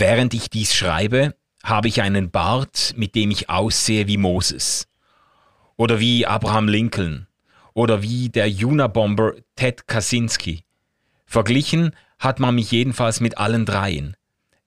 Während ich dies schreibe, habe ich einen Bart, mit dem ich aussehe wie Moses. Oder wie Abraham Lincoln. Oder wie der Unabomber Ted Kaczynski. Verglichen hat man mich jedenfalls mit allen dreien.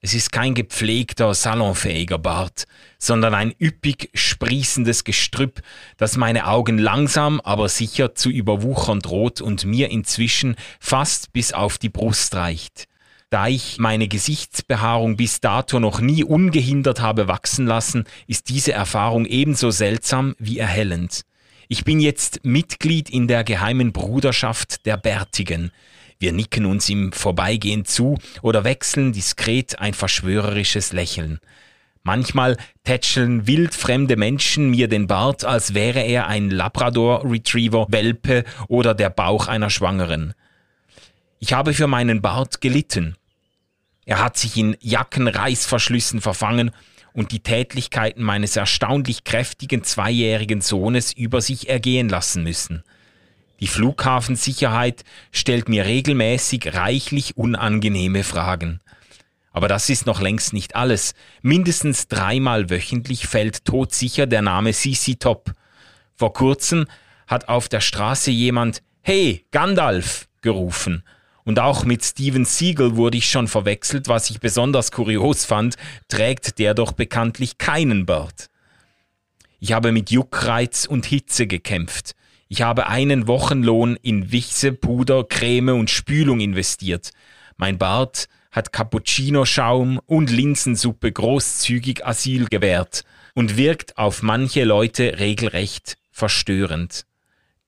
Es ist kein gepflegter, salonfähiger Bart, sondern ein üppig sprießendes Gestrüpp, das meine Augen langsam, aber sicher zu überwuchern droht und mir inzwischen fast bis auf die Brust reicht. Da ich meine Gesichtsbehaarung bis dato noch nie ungehindert habe wachsen lassen, ist diese Erfahrung ebenso seltsam wie erhellend. Ich bin jetzt Mitglied in der geheimen Bruderschaft der Bärtigen. Wir nicken uns im Vorbeigehen zu oder wechseln diskret ein verschwörerisches Lächeln. Manchmal tätscheln wildfremde Menschen mir den Bart, als wäre er ein Labrador Retriever Welpe oder der Bauch einer Schwangeren. Ich habe für meinen Bart gelitten. Er hat sich in Jackenreißverschlüssen verfangen und die Tätlichkeiten meines erstaunlich kräftigen zweijährigen Sohnes über sich ergehen lassen müssen. Die Flughafensicherheit stellt mir regelmäßig reichlich unangenehme Fragen. Aber das ist noch längst nicht alles. Mindestens dreimal wöchentlich fällt todsicher der Name Sisi Top. Vor kurzem hat auf der Straße jemand Hey, Gandalf gerufen. Und auch mit Steven Siegel wurde ich schon verwechselt, was ich besonders kurios fand, trägt der doch bekanntlich keinen Bart. Ich habe mit Juckreiz und Hitze gekämpft. Ich habe einen Wochenlohn in Wichse, Puder, Creme und Spülung investiert. Mein Bart hat Cappuccino-Schaum und Linsensuppe großzügig Asyl gewährt und wirkt auf manche Leute regelrecht verstörend.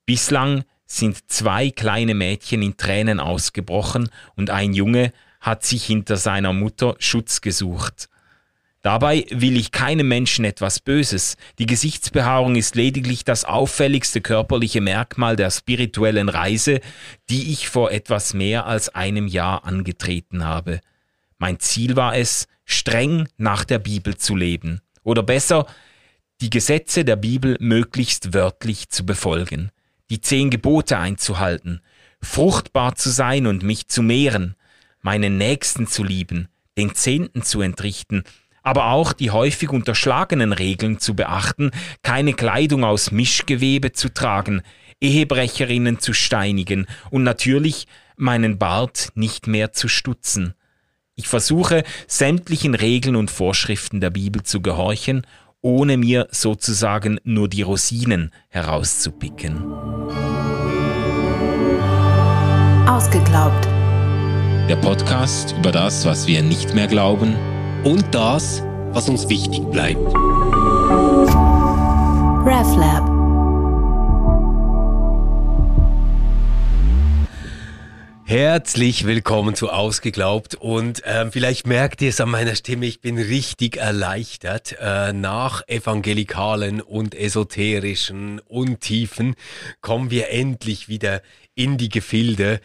Bislang sind zwei kleine Mädchen in Tränen ausgebrochen und ein Junge hat sich hinter seiner Mutter Schutz gesucht. Dabei will ich keinem Menschen etwas Böses. Die Gesichtsbehaarung ist lediglich das auffälligste körperliche Merkmal der spirituellen Reise, die ich vor etwas mehr als einem Jahr angetreten habe. Mein Ziel war es, streng nach der Bibel zu leben. Oder besser, die Gesetze der Bibel möglichst wörtlich zu befolgen, die zehn Gebote einzuhalten, fruchtbar zu sein und mich zu mehren, meinen Nächsten zu lieben, den Zehnten zu entrichten, aber auch die häufig unterschlagenen Regeln zu beachten, keine Kleidung aus Mischgewebe zu tragen, Ehebrecherinnen zu steinigen und natürlich meinen Bart nicht mehr zu stutzen. Ich versuche, sämtlichen Regeln und Vorschriften der Bibel zu gehorchen, ohne mir sozusagen nur die Rosinen herauszupicken. Ausgeglaubt. Der Podcast über das, was wir nicht mehr glauben und das, was uns wichtig bleibt. RefLab. Herzlich willkommen zu Ausgeglaubt und äh, vielleicht merkt ihr es an meiner Stimme, ich bin richtig erleichtert. Äh, nach evangelikalen und esoterischen Untiefen kommen wir endlich wieder in die Gefilde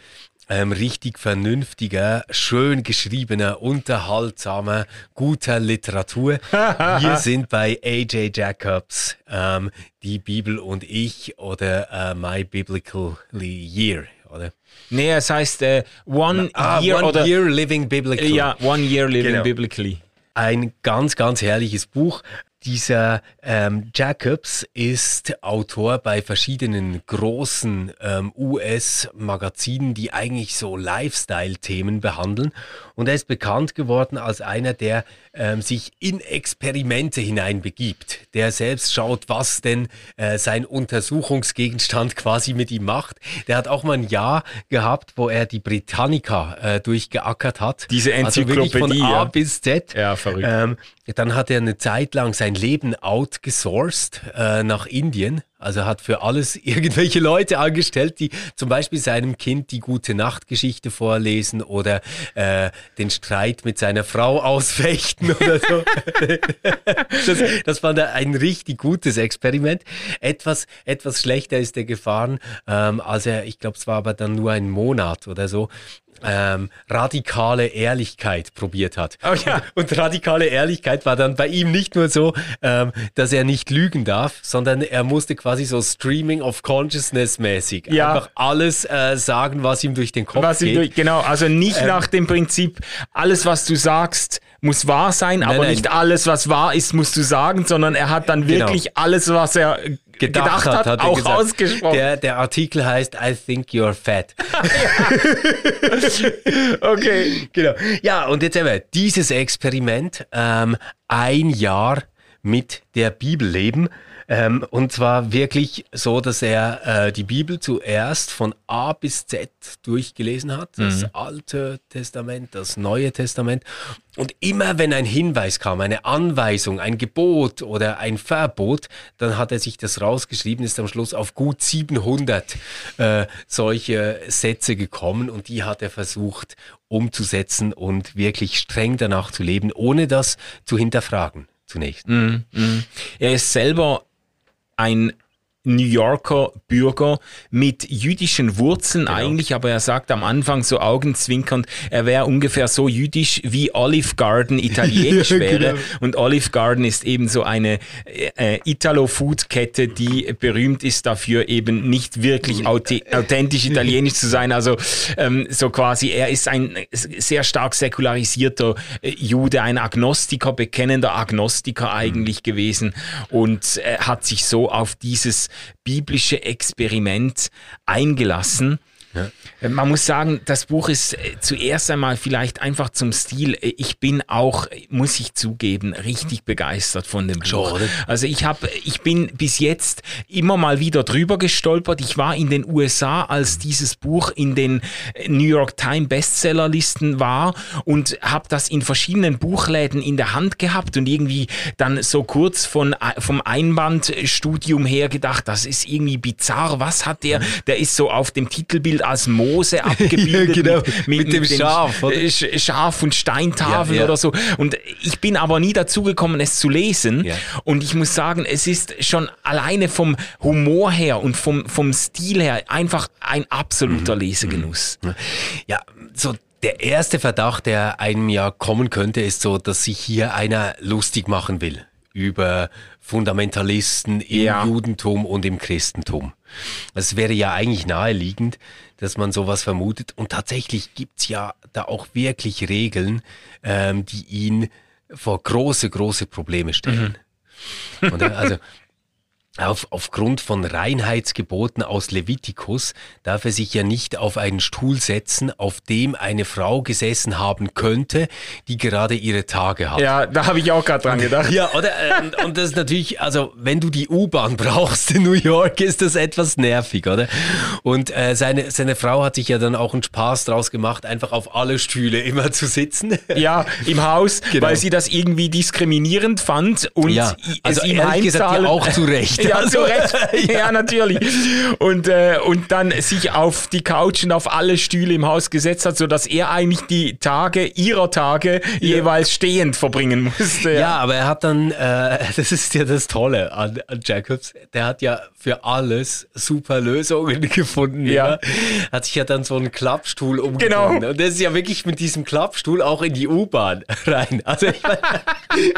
ähm, richtig vernünftiger, schön geschriebener, unterhaltsamer, guter Literatur. Wir sind bei AJ Jacobs, ähm, die Bibel und ich oder äh, My Biblical Year, oder? Nee, es heißt äh, One, ah, Year one Year Living Biblically. Ja, One Year Living Genau. Biblically. Ein ganz, ganz herrliches Buch. Dieser ähm, Jacobs ist Autor bei verschiedenen großen ähm, US-Magazinen, die eigentlich so Lifestyle-Themen behandeln. Und er ist bekannt geworden als einer, der ähm, sich in Experimente hineinbegibt, der selbst schaut, was denn äh, sein Untersuchungsgegenstand quasi mit ihm macht. Der hat auch mal ein Jahr gehabt, wo er die Britannica äh, durchgeackert hat. Diese Also wirklich von Enzyklopädie, A ja. bis Z. Ja, verrückt. Ähm, dann hat er eine Zeit lang sein Leben outgesourced äh, nach Indien. Also hat für alles irgendwelche Leute angestellt, die zum Beispiel seinem Kind die gute Nachtgeschichte vorlesen oder äh, den Streit mit seiner Frau ausfechten oder so. das, das fand er ein richtig gutes Experiment. Etwas, etwas schlechter ist er gefahren, ähm, als er, ich glaube, es war aber dann nur ein Monat oder so, ähm, radikale Ehrlichkeit probiert hat. Oh ja. Und radikale Ehrlichkeit war dann bei ihm nicht nur so, ähm, dass er nicht lügen darf, sondern er musste quasi so Streaming of Consciousness mäßig Ja. einfach alles äh, sagen, was ihm durch den Kopf Was geht. durch, genau, also nicht Ähm. nach dem Prinzip, alles was du sagst, muss wahr sein, aber nein. nicht alles, was wahr ist, musst du sagen, sondern er hat dann Genau. wirklich alles, was er gedacht, hat, er auch gesagt. ausgesprochen. Der, der Artikel heißt I think you're fat. okay. genau. Ja, und jetzt eben dieses Experiment, ähm, ein Jahr mit der Bibel leben. Ähm, und zwar wirklich so, dass er äh, die Bibel zuerst von A bis Z durchgelesen hat. Das Alte Testament, das Neue Testament. Und immer wenn ein Hinweis kam, eine Anweisung, ein Gebot oder ein Verbot, dann hat er sich das rausgeschrieben, ist am Schluss auf gut 700 äh, solche Sätze gekommen und die hat er versucht umzusetzen und wirklich streng danach zu leben, ohne das zu hinterfragen zunächst. Er ist selber ein New Yorker Bürger mit jüdischen Wurzeln eigentlich, aber er sagt am Anfang so augenzwinkernd, er wäre ungefähr so jüdisch wie Olive Garden italienisch Ja, wäre. genau. Und Olive Garden ist eben so eine äh, Italo-Food-Kette, die berühmt ist dafür, eben nicht wirklich authi- authentisch italienisch zu sein. Also ähm, so quasi, er ist ein sehr stark säkularisierter äh, Jude, ein Agnostiker, bekennender Agnostiker eigentlich gewesen und äh, hat sich so auf dieses biblische Experiment eingelassen. Äh, Man muss sagen, das Buch ist äh, zuerst einmal vielleicht einfach zum Stil. Äh, Ich bin auch, muss ich zugeben, richtig begeistert von dem Buch. Oder? Also ich habe, ich bin bis jetzt immer mal wieder drüber gestolpert. Ich war in den USA, als dieses Buch in den New York Times Bestsellerlisten war und habe das in verschiedenen Buchläden in der Hand gehabt und irgendwie dann so kurz von, vom Einbandstudium her gedacht, das ist irgendwie bizarr. Was hat der? Der ist so auf dem Titelbild als Mose abgebildet. genau. mit, Mit dem den Schaf, oder? Sch- Schaf und Steintafeln Ja, ja. oder so. Und ich bin aber nie dazu gekommen, es zu lesen. Ja. Und ich muss sagen, es ist schon alleine vom Humor her und vom, vom Stil her einfach ein absoluter Mhm. Lesegenuss. Ja, so der erste Verdacht, der einem ja kommen könnte, ist so, dass sich hier einer lustig machen will über Fundamentalisten im Ja. Judentum und im Christentum. Es wäre ja eigentlich naheliegend, dass man sowas vermutet. Und tatsächlich gibt's ja da auch wirklich Regeln, ähm, die ihn vor große, große Probleme stellen. Oder? Also auf, aufgrund von Reinheitsgeboten aus Levitikus darf er sich ja nicht auf einen Stuhl setzen, auf dem eine Frau gesessen haben könnte, die gerade ihre Tage hat. Ja, da habe ich auch gerade dran gedacht. Ja, oder? äh, Und, und das ist natürlich, also wenn du die U-Bahn brauchst in New York, ist das etwas nervig, oder? Und äh, seine, seine Frau hat sich ja dann auch einen Spaß draus gemacht, einfach auf alle Stühle immer zu sitzen. Ja, im Haus, Genau. weil sie das irgendwie diskriminierend fand und Ja, also es ihm ehrlich gesagt ja auch zu Recht. Ja, Also, zu Recht. ja. ja. natürlich. Und, äh, und dann sich auf die Couch und auf alle Stühle im Haus gesetzt hat, sodass er eigentlich die Tage ihrer Tage jeweils stehend verbringen musste. Ja, aber er hat dann, äh, das ist ja das Tolle an, an Jacobs, der hat ja für alles super Lösungen gefunden. Ja. Hat sich ja dann so einen Klappstuhl Genau. umgebunden. Und das ist ja wirklich mit diesem Klappstuhl auch in die U-Bahn rein. Also ich mein,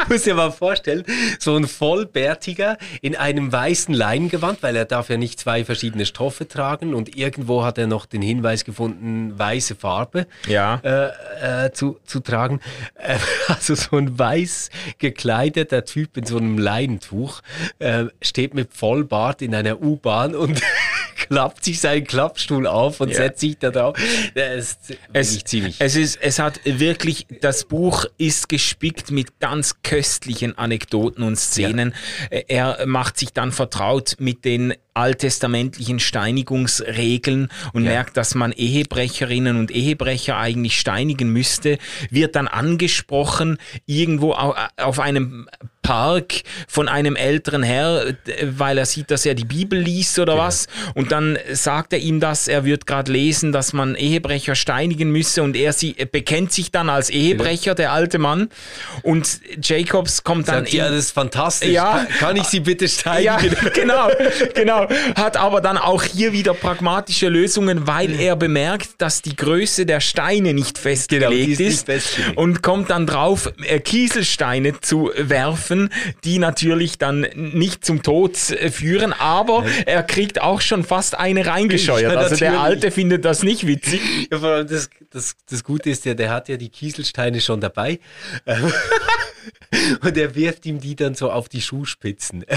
muss dir mal vorstellen, so ein Vollbärtiger in einem weißen Leingewand, weil er darf ja nicht zwei verschiedene Stoffe tragen und irgendwo hat er noch den Hinweis gefunden, weiße Farbe Ja. äh, äh, zu, zu tragen. Äh, also so ein weiß gekleideter Typ in so einem Leinentuch äh, steht mit Vollbart in einer U-Bahn und klappt sich seinen Klappstuhl auf und Ja. setzt sich da drauf. Das ist Es, ziemlich. es, ist, es hat wirklich, das Buch ist gespickt mit ganz köstlichen Anekdoten und Szenen. Er macht sich dann vertraut mit den alttestamentlichen Steinigungsregeln und Ja. merkt, dass man Ehebrecherinnen und Ehebrecher eigentlich steinigen müsste, wird dann angesprochen irgendwo au- auf einem Park von einem älteren Herr, weil er sieht, dass er die Bibel liest oder was. Und dann sagt er ihm das, er wird gerade lesen, dass man Ehebrecher steinigen müsse und er sie, bekennt sich dann als Ehebrecher, der alte Mann. Und Jacobs kommt dann Sagt, ja, in- das ist fantastisch. Ja. Kann, kann ich Sie bitte ja, steinigen? genau, genau. Genau, hat aber dann auch hier wieder pragmatische Lösungen, weil er bemerkt, dass die Größe der Steine nicht festgelegt Genau, ist ist festgelegt. und kommt dann drauf, äh, Kieselsteine zu werfen, die natürlich dann nicht zum Tod äh, führen, aber er kriegt auch schon fast eine reingescheuert. Also der. Alte findet das nicht witzig. Ja, vor allem das, das, das Gute ist ja, der hat ja die Kieselsteine schon dabei. Und er wirft ihm die dann so auf die Schuhspitzen.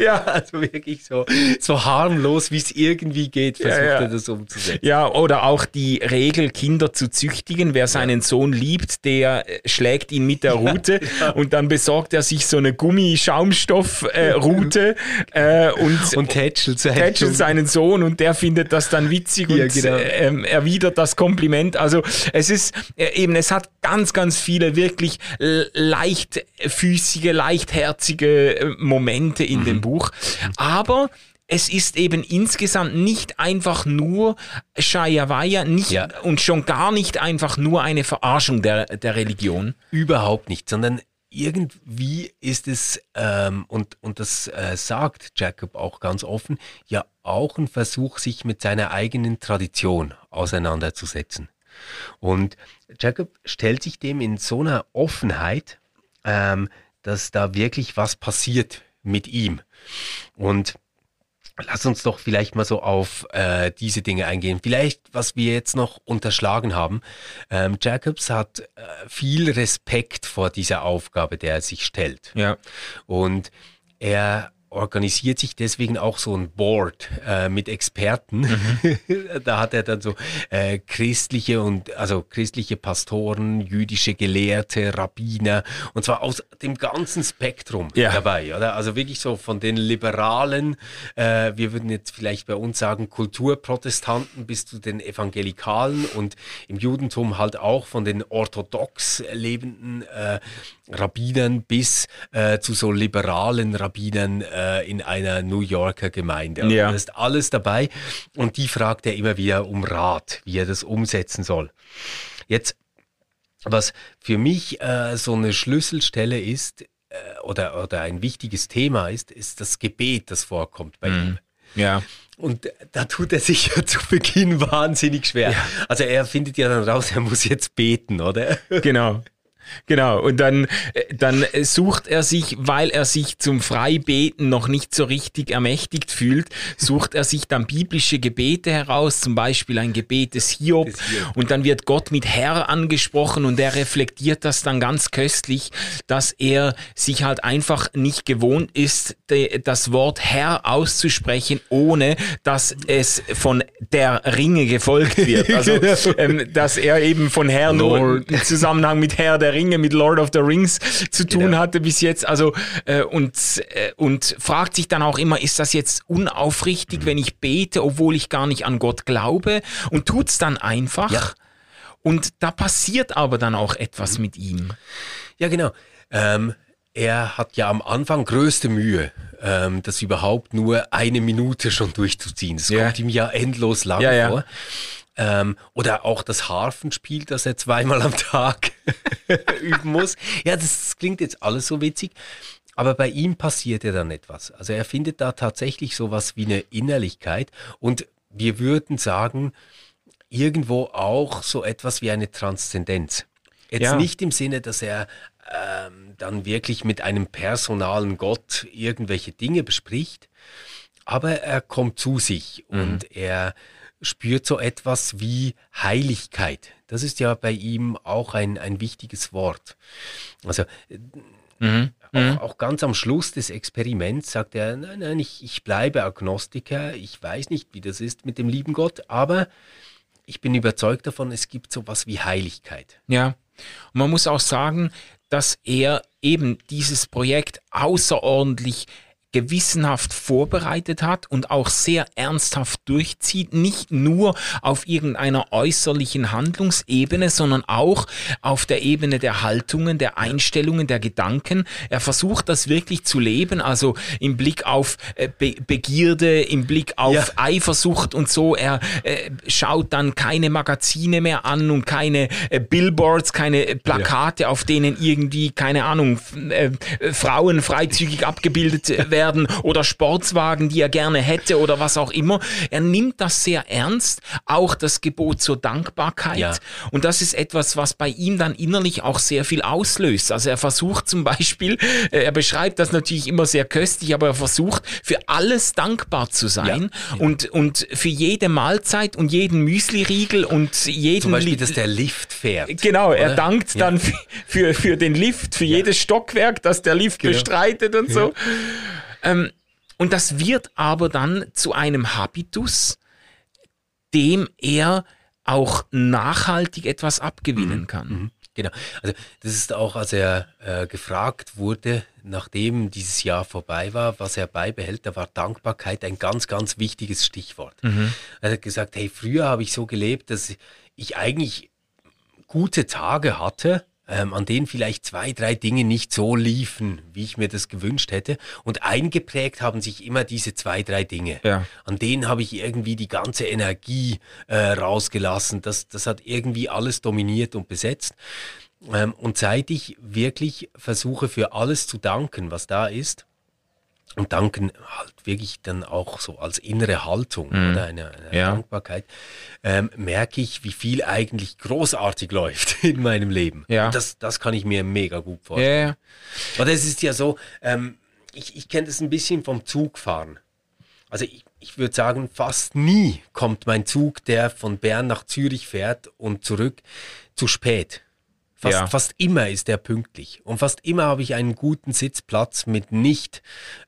Ja. Also wirklich so, so harmlos, wie es irgendwie geht, versucht ja. er das umzusetzen. Ja, oder auch die Regel, Kinder zu züchtigen. Wer seinen Sohn liebt, der äh, schlägt ihn mit der Rute und dann besorgt er sich so eine Gummischaumstoff-Rute äh, und, Und tätschelt seinen tätschelt Sohn. seinen Sohn und der findet das dann witzig Ja, und genau. äh, ähm, erwidert das Kompliment. Also es ist äh, eben, es hat ganz, ganz viele wirklich l- leichtfüßige, leichtherzige äh, Momente in Mhm. dem Buch. Aber es ist eben insgesamt nicht einfach nur Shayawaya, nicht Ja. und schon gar nicht einfach nur eine Verarschung der, der Religion. Überhaupt nicht, sondern irgendwie ist es, ähm, und, und das äh, sagt Jacob auch ganz offen, ja auch ein Versuch, sich mit seiner eigenen Tradition auseinanderzusetzen. Und Jacob stellt sich dem in so einer Offenheit, ähm, dass da wirklich was passiert mit ihm. Und Lass uns doch vielleicht mal so auf äh, diese Dinge eingehen. Vielleicht, was wir jetzt noch unterschlagen haben. Ähm, Jacobs hat äh, viel Respekt vor dieser Aufgabe, der er sich stellt. Ja. Und er organisiert sich deswegen auch so ein Board äh, mit Experten. da hat er dann so äh, christliche und also christliche Pastoren, jüdische Gelehrte, Rabbiner und zwar aus dem ganzen Spektrum Ja. dabei, oder? Also wirklich so von den Liberalen, äh, wir würden jetzt vielleicht bei uns sagen Kulturprotestanten bis zu den Evangelikalen und im Judentum halt auch von den orthodox lebenden äh, Rabbinern bis äh, zu so liberalen Rabbinern äh, in einer New Yorker Gemeinde. Also Ja. Da ist alles dabei und die fragt er immer wieder um Rat, wie er das umsetzen soll. Jetzt, was für mich äh, so eine Schlüsselstelle ist äh, oder, oder ein wichtiges Thema ist, ist das Gebet, das vorkommt bei ihm. Ja. Und da tut er sich ja zu Beginn wahnsinnig schwer. Also er findet ja dann raus, er muss jetzt beten, oder? Genau. Genau, und dann, äh, dann sucht er sich, weil er sich zum Freibeten noch nicht so richtig ermächtigt fühlt, sucht er sich dann biblische Gebete heraus, zum Beispiel ein Gebet des Hiob, Des Hiob. und dann wird Gott mit Herr angesprochen und er reflektiert das dann ganz köstlich, dass er sich halt einfach nicht gewohnt ist, das Wort Herr auszusprechen, ohne dass es von der Ringe gefolgt wird. Also, ähm, dass er eben von Herr nur im Zusammenhang mit Herr der Ringe, mit Lord of the Rings zu tun Genau. hatte bis jetzt. Also äh, und, äh, und fragt sich dann auch immer, ist das jetzt unaufrichtig, wenn ich bete, obwohl ich gar nicht an Gott glaube? Und tut's dann einfach. Ja. Und da passiert aber dann auch etwas mit ihm. Ja, genau. Ähm, er hat ja am Anfang größte Mühe, ähm, das überhaupt nur eine Minute schon durchzuziehen. Das Ja. kommt ihm ja endlos lang ja. vor. Ähm, oder auch das Harfenspiel, das er zweimal am Tag üben muss. Ja, das klingt jetzt alles so witzig. Aber bei ihm passiert ja dann etwas. Also er findet da tatsächlich sowas wie eine Innerlichkeit. Und wir würden sagen, irgendwo auch so etwas wie eine Transzendenz. Jetzt Ja. nicht im Sinne, dass er ähm, dann wirklich mit einem personalen Gott irgendwelche Dinge bespricht, aber er kommt zu sich und er spürt so etwas wie Heiligkeit. Das ist ja bei ihm auch ein, ein wichtiges Wort. Also auch, auch ganz am Schluss des Experiments sagt er, nein, nein, ich, ich bleibe Agnostiker, ich weiß nicht, wie das ist mit dem lieben Gott, aber ich bin überzeugt davon, es gibt sowas wie Heiligkeit. Ja. Und man muss auch sagen, dass er eben dieses Projekt außerordentlich gewissenhaft vorbereitet hat und auch sehr ernsthaft durchzieht, nicht nur auf irgendeiner äußerlichen Handlungsebene, sondern auch auf der Ebene der Haltungen, der Einstellungen, der Gedanken. Er versucht das wirklich zu leben, also im Blick auf äh, Be Begierde, im Blick auf Ja. Eifersucht und so. Er äh, schaut dann keine Magazine mehr an und keine äh, Billboards, keine äh, Plakate, auf denen irgendwie, keine Ahnung, äh, äh, Frauen freizügig abgebildet äh, werden werden oder Sportswagen, die er gerne hätte oder was auch immer. Er nimmt das sehr ernst, auch das Gebot zur Dankbarkeit. Ja. Und das ist etwas, was bei ihm dann innerlich auch sehr viel auslöst. Also er versucht zum Beispiel, äh, er beschreibt das natürlich immer sehr köstlich, aber er versucht für alles dankbar zu sein ja. und, und für jede Mahlzeit und jeden Müsli-Riegel und jeden... Zum Beispiel, dass der Lift fährt. Genau, oder? er dankt ja. dann für, für den Lift, für jedes Stockwerk, das der Lift genau. bestreitet und so. Ähm, und das wird aber dann zu einem Habitus, dem er auch nachhaltig etwas abgewinnen mhm. kann. Mhm. Genau. Also das ist auch, als er äh, gefragt wurde, nachdem dieses Jahr vorbei war, was er beibehält, da war Dankbarkeit ein ganz, ganz wichtiges Stichwort. Mhm. Er hat gesagt, hey, früher habe ich so gelebt, dass ich eigentlich gute Tage hatte, ähm, an denen vielleicht zwei, drei Dinge nicht so liefen, wie ich mir das gewünscht hätte. Und eingeprägt haben sich immer diese zwei, drei Dinge. Ja. An denen habe ich irgendwie die ganze Energie äh, rausgelassen. Das, das hat irgendwie alles dominiert und besetzt. Ähm, und seit ich wirklich versuche, für alles zu danken, was da ist, und danken halt wirklich dann auch so als innere Haltung mhm. oder eine, eine ja. Dankbarkeit, ähm, merke ich, wie viel eigentlich großartig läuft in meinem Leben. Ja. Das, das kann ich mir mega gut vorstellen. Ja, ja. Aber es ist ja so, ähm, ich, ich kenne das ein bisschen vom Zugfahren. Also ich, ich würde sagen, fast nie kommt mein Zug, der von Bern nach Zürich fährt und zurück, zu spät. Fast, ja. fast immer ist er pünktlich. Und fast immer habe ich einen guten Sitzplatz mit nicht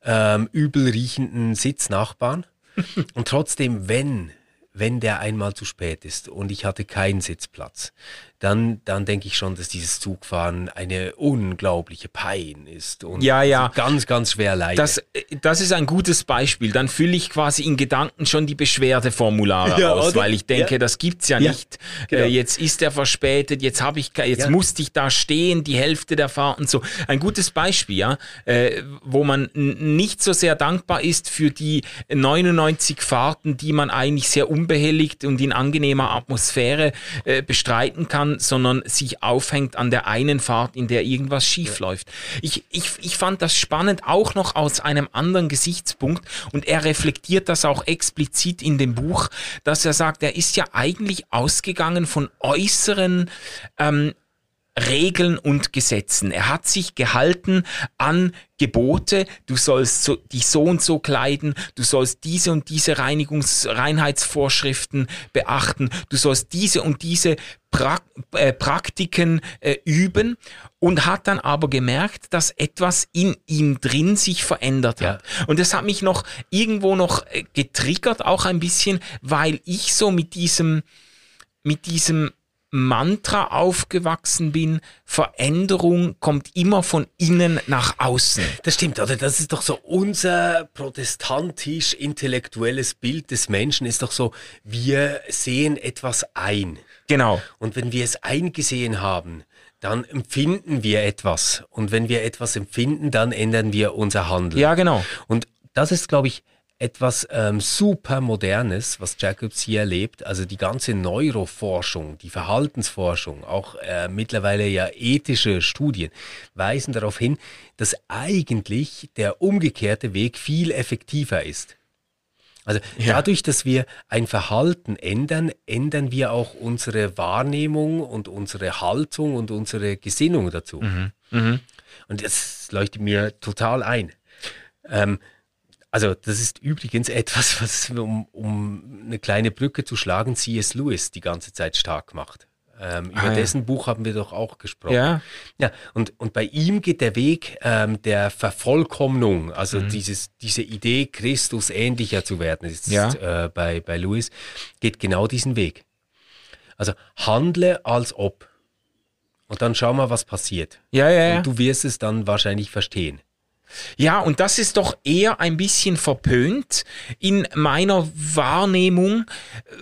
ähm, übel riechenden Sitznachbarn. und trotzdem, wenn, wenn der einmal zu spät ist und ich hatte keinen Sitzplatz, dann, dann denke ich schon, dass dieses Zugfahren eine unglaubliche Pein ist und ja, ja. ganz, ganz schwer leidet. Das, das ist ein gutes Beispiel. Dann fülle ich quasi in Gedanken schon die Beschwerdeformulare ja, aus, oder? weil ich denke, das gibt's ja, ja nicht. Genau. Äh, jetzt ist er verspätet, jetzt habe ich, jetzt musste ich da stehen, die Hälfte der Fahrt und so. Ein gutes Beispiel, ja, äh, wo man nicht so sehr dankbar ist für die 99 Fahrten, die man eigentlich sehr unbehelligt und in angenehmer Atmosphäre äh, bestreiten kann sondern sich aufhängt an der einen Fahrt, in der irgendwas schief läuft. Ich, ich, ich fand das spannend auch noch aus einem anderen Gesichtspunkt und er reflektiert das auch explizit in dem Buch, dass er sagt, er ist ja eigentlich ausgegangen von äußeren ähm, Regeln und Gesetzen. Er hat sich gehalten an Gebote, du sollst so, dich so und so kleiden, du sollst diese und diese Reinigungs Reinheitsvorschriften beachten, du sollst diese und diese pra äh, Praktiken äh, üben und hat dann aber gemerkt, dass etwas in ihm drin sich verändert hat. Ja. Und das hat mich noch irgendwo noch äh, getriggert, auch ein bisschen, weil ich so mit diesem mit diesem Mantra aufgewachsen bin, Veränderung kommt immer von innen nach außen. Das stimmt, oder? Das ist doch so unser protestantisch-intellektuelles Bild des Menschen, ist doch so, wir sehen etwas ein. Genau. Und wenn wir es eingesehen haben, dann empfinden wir etwas. Und wenn wir etwas empfinden, dann ändern wir unser Handeln. Ja, genau. Und das ist, glaube ich, etwas ähm, super Modernes, was Jacobs hier erlebt. Also die ganze Neuroforschung, die Verhaltensforschung, auch äh, mittlerweile ja ethische Studien weisen darauf hin, dass eigentlich der umgekehrte Weg viel effektiver ist. Also ja. dadurch, dass wir ein Verhalten ändern, ändern wir auch unsere Wahrnehmung und unsere Haltung und unsere Gesinnung dazu. Mhm. Mhm. Und das leuchtet mir total ein. Ähm, also das ist übrigens etwas, was, um, um eine kleine Brücke zu schlagen, C.S. Lewis die ganze Zeit stark macht. Ähm, über ah, dessen Buch haben wir doch auch gesprochen. Ja. ja und, und bei ihm geht der Weg ähm, der Vervollkommnung, also mhm. dieses, diese Idee, Christus ähnlicher zu werden, ist ja. äh, bei, bei Lewis, geht genau diesen Weg. Also handle als ob. Und dann schau mal, was passiert. Ja, ja, ja. Und du wirst es dann wahrscheinlich verstehen. Ja, und das ist doch eher ein bisschen verpönt in meiner Wahrnehmung,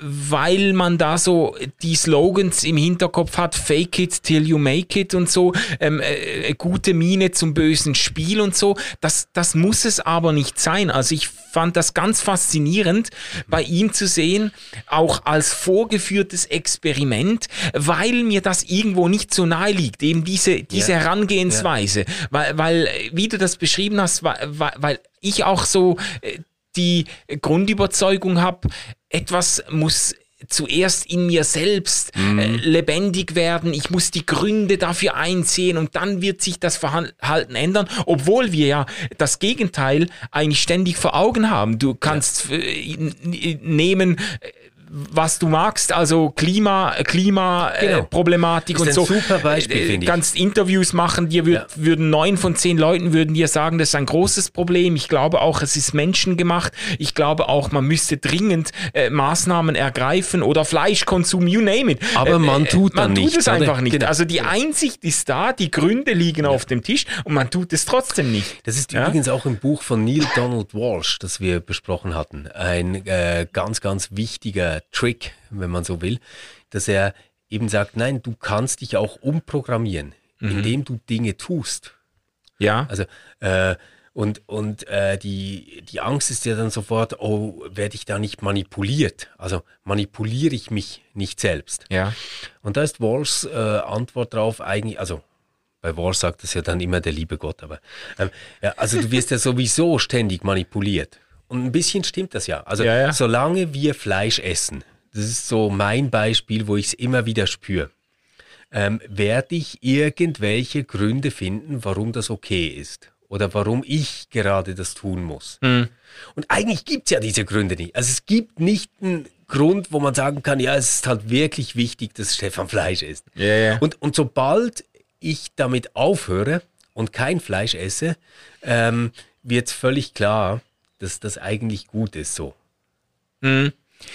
weil man da so die Slogans im Hinterkopf hat, fake it till you make it und so, ähm, äh, gute Miene zum bösen Spiel und so. Das, das muss es aber nicht sein. Also ich fand das ganz faszinierend bei ihm zu sehen, auch als vorgeführtes Experiment, weil mir das irgendwo nicht so nahe liegt, eben diese, diese ja. Herangehensweise, ja. weil, weil, wie du das beschrieben hast, weil, weil ich auch so äh, die Grundüberzeugung habe, etwas muss zuerst in mir selbst mhm. äh, lebendig werden. Ich muss die Gründe dafür einsehen und dann wird sich das Verhalten ändern, obwohl wir ja das Gegenteil eigentlich ständig vor Augen haben. Du kannst ja. äh, nehmen äh, was du magst, also Klima, Klimaproblematik genau. äh, und so. Super Beispiel, äh, finde ich. Kannst Interviews machen, dir würd, ja. würden neun von zehn Leuten würden dir sagen, das ist ein großes Problem. Ich glaube auch, es ist menschengemacht. Ich glaube auch, man müsste dringend äh, Maßnahmen ergreifen oder Fleischkonsum, you name it. Aber äh, man tut man tut nicht, es oder? einfach nicht. Genau. Also die Einsicht ist da, die Gründe liegen ja. auf dem Tisch und man tut es trotzdem nicht. Das ist ja? übrigens auch im Buch von Neil Donald Walsh, das wir besprochen hatten, ein äh, ganz, ganz wichtiger Trick, wenn man so will, dass er eben sagt, nein, du kannst dich auch umprogrammieren, mhm. indem du Dinge tust. Ja. Also äh, und, und äh, die, die Angst ist ja dann sofort, oh, werde ich da nicht manipuliert? Also manipuliere ich mich nicht selbst? Ja. Und da ist Walls äh, Antwort drauf eigentlich, also bei Walsh sagt das ja dann immer der liebe Gott, aber ähm, ja, also du wirst ja sowieso ständig manipuliert. Und ein bisschen stimmt das ja. Also ja, ja. solange wir Fleisch essen, das ist so mein Beispiel, wo ich es immer wieder spüre, ähm, werde ich irgendwelche Gründe finden, warum das okay ist. Oder warum ich gerade das tun muss. Mhm. Und eigentlich gibt es ja diese Gründe nicht. Also es gibt nicht einen Grund, wo man sagen kann, ja, es ist halt wirklich wichtig, dass Stefan Fleisch isst. Ja, ja. Und, und sobald ich damit aufhöre und kein Fleisch esse, ähm, wird völlig klar, dass das eigentlich gut ist so. Mhm.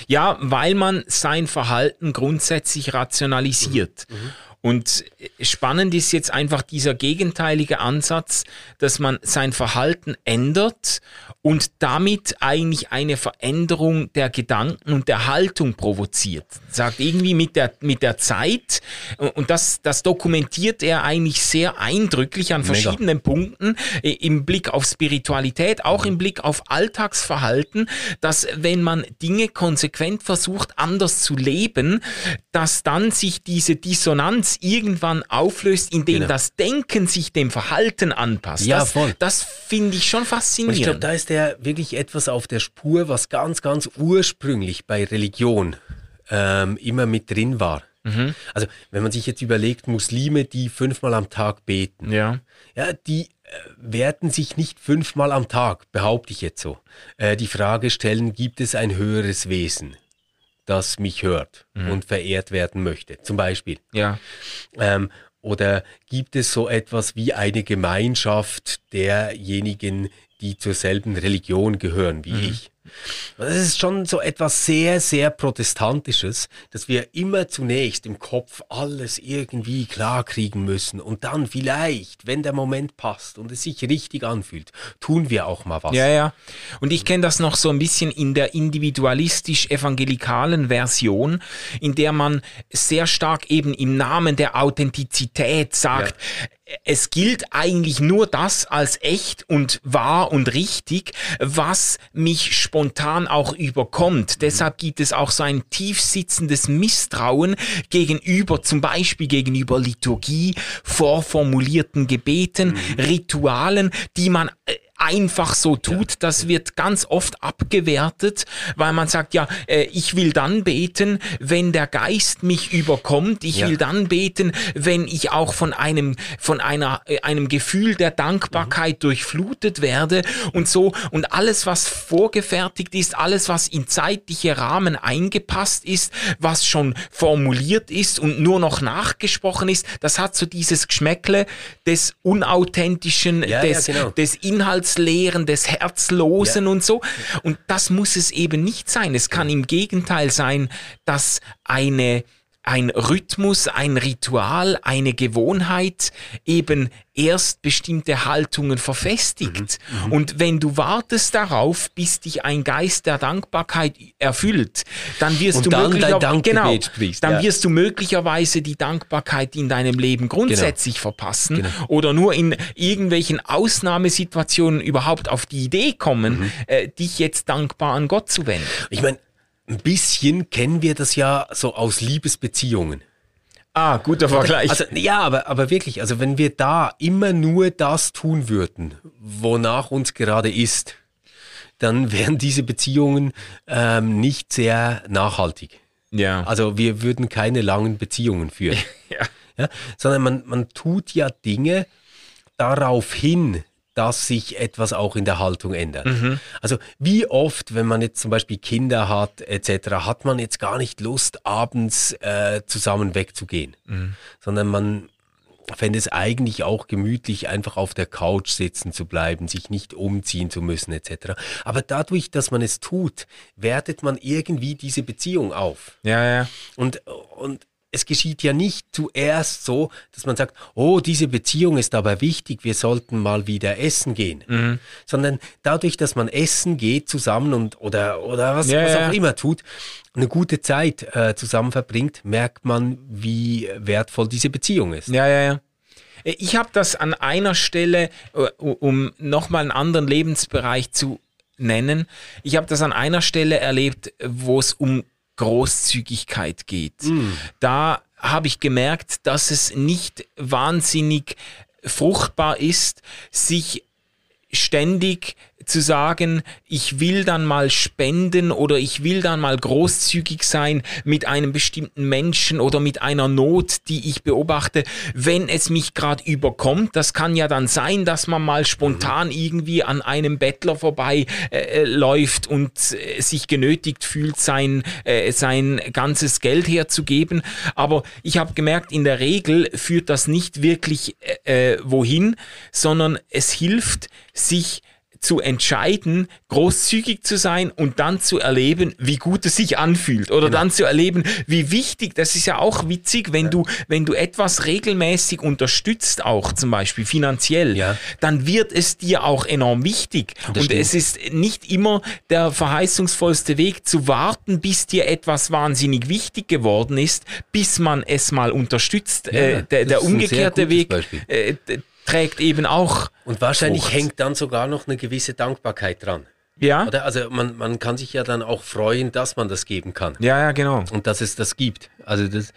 Ja, weil man sein Verhalten grundsätzlich rationalisiert. Mhm. Mhm. Und spannend ist jetzt einfach dieser gegenteilige Ansatz, dass man sein Verhalten ändert und damit eigentlich eine Veränderung der Gedanken und der Haltung provoziert. Sagt irgendwie mit der, mit der Zeit, und das, das dokumentiert er eigentlich sehr eindrücklich an verschiedenen Mega. Punkten im Blick auf Spiritualität, auch im Blick auf Alltagsverhalten, dass wenn man Dinge konsequent versucht, anders zu leben, dass dann sich diese Dissonanz irgendwann auflöst, indem genau. das Denken sich dem Verhalten anpasst. Ja, das, voll. Das finde ich schon faszinierend. Und ich glaube, da ist er wirklich etwas auf der Spur, was ganz, ganz ursprünglich bei Religion ähm, immer mit drin war. Mhm. Also, wenn man sich jetzt überlegt, Muslime, die fünfmal am Tag beten, ja, ja die äh, werden sich nicht fünfmal am Tag, behaupte ich jetzt so, äh, die Frage stellen, gibt es ein höheres Wesen, das mich hört mhm. und verehrt werden möchte, zum Beispiel. Ja. Ähm, oder gibt es so etwas wie eine Gemeinschaft derjenigen, die zur selben Religion gehören wie mhm. ich. Das ist schon so etwas sehr, sehr Protestantisches, dass wir immer zunächst im Kopf alles irgendwie klarkriegen müssen und dann vielleicht, wenn der Moment passt und es sich richtig anfühlt, tun wir auch mal was. Ja, ja. Und ich kenne das noch so ein bisschen in der individualistisch-evangelikalen Version, in der man sehr stark eben im Namen der Authentizität sagt, ja es gilt eigentlich nur das als echt und wahr und richtig, was mich spontan auch überkommt. Mhm. Deshalb gibt es auch so ein tiefsitzendes Misstrauen gegenüber, zum Beispiel gegenüber Liturgie, vorformulierten Gebeten, mhm. Ritualen, die man äh, einfach so tut, ja. das wird ganz oft abgewertet, weil man sagt, ja, äh, ich will dann beten, wenn der Geist mich überkommt, ich ja. will dann beten, wenn ich auch von einem, von einer, äh, einem Gefühl der Dankbarkeit mhm. durchflutet werde und so und alles, was vorgefertigt ist, alles, was in zeitliche Rahmen eingepasst ist, was schon formuliert ist und nur noch nachgesprochen ist, das hat so dieses Geschmäckle des Unauthentischen, ja, des, genau. des Inhalts Herzleeren, des Herzlosen ja. und so. Und das muss es eben nicht sein. Es kann im Gegenteil sein, dass eine ein Rhythmus, ein Ritual, eine Gewohnheit eben erst bestimmte Haltungen verfestigt. Mhm. Mhm. Und wenn du wartest darauf, bis dich ein Geist der Dankbarkeit erfüllt, dann wirst Und du dann möglicherweise, genau, sprichst, dann ja. wirst du möglicherweise die Dankbarkeit in deinem Leben grundsätzlich genau. verpassen Genau. oder nur in irgendwelchen Ausnahmesituationen überhaupt auf die Idee kommen, Mhm. äh, dich jetzt dankbar an Gott zu wenden. Ich meine, ein bisschen kennen wir das ja so aus Liebesbeziehungen. Ah, guter Vergleich. Also, ja, aber, aber wirklich, also wenn wir da immer nur das tun würden, wonach uns gerade ist, dann wären diese Beziehungen ähm, nicht sehr nachhaltig. ja. Also wir würden keine langen Beziehungen führen. ja. ja? Sondern man, man tut ja Dinge darauf hin, dass sich etwas auch in der Haltung ändert. Also wie oft, wenn man jetzt zum Beispiel Kinder hat etc., hat man jetzt gar nicht Lust, abends äh, zusammen wegzugehen, sondern man fände es eigentlich auch gemütlich, einfach auf der Couch sitzen zu bleiben, sich nicht umziehen zu müssen etc. Aber dadurch, dass man es tut, wertet man irgendwie diese Beziehung auf. Ja, ja. Und, und es geschieht ja nicht zuerst so, dass man sagt, oh, diese Beziehung ist aber wichtig, wir sollten mal wieder essen gehen. Mhm. Sondern dadurch, dass man essen geht zusammen und oder, oder was, Ja, was auch immer tut, eine gute Zeit äh, zusammen verbringt, merkt man, wie wertvoll diese Beziehung ist. Ja, ja, ja. Ich habe das an einer Stelle, äh, um nochmal einen anderen Lebensbereich zu nennen, ich habe das an einer Stelle erlebt, wo es um Großzügigkeit geht. Da habe ich gemerkt, dass es nicht wahnsinnig fruchtbar ist, sich ständig zu sagen, ich will dann mal spenden oder ich will dann mal großzügig sein mit einem bestimmten Menschen oder mit einer Not, die ich beobachte, wenn es mich gerade überkommt. Das kann ja dann sein, dass man mal spontan irgendwie an einem Bettler vorbei äh, äh, läuft und äh, sich genötigt fühlt, sein, äh, sein ganzes Geld herzugeben. Aber ich habe gemerkt, in der Regel führt das nicht wirklich äh, äh, wohin, sondern es hilft, sich zu entscheiden, großzügig zu sein und dann zu erleben, wie gut es sich anfühlt oder dann zu erleben, wie wichtig, das ist ja auch witzig, wenn du, wenn du etwas regelmäßig unterstützt, auch zum Beispiel finanziell, Ja. dann wird es dir auch enorm wichtig. Und stimmt. es ist nicht immer der verheißungsvollste Weg zu warten, bis dir etwas wahnsinnig wichtig geworden ist, bis man es mal unterstützt. äh, der das der umgekehrte Weg äh, trägt eben auch Und wahrscheinlich Frucht. hängt dann sogar noch eine gewisse Dankbarkeit dran. Ja, Oder? Also man, man kann sich ja dann auch freuen, dass man das geben kann. ja, ja, genau. und dass es das gibt. Also das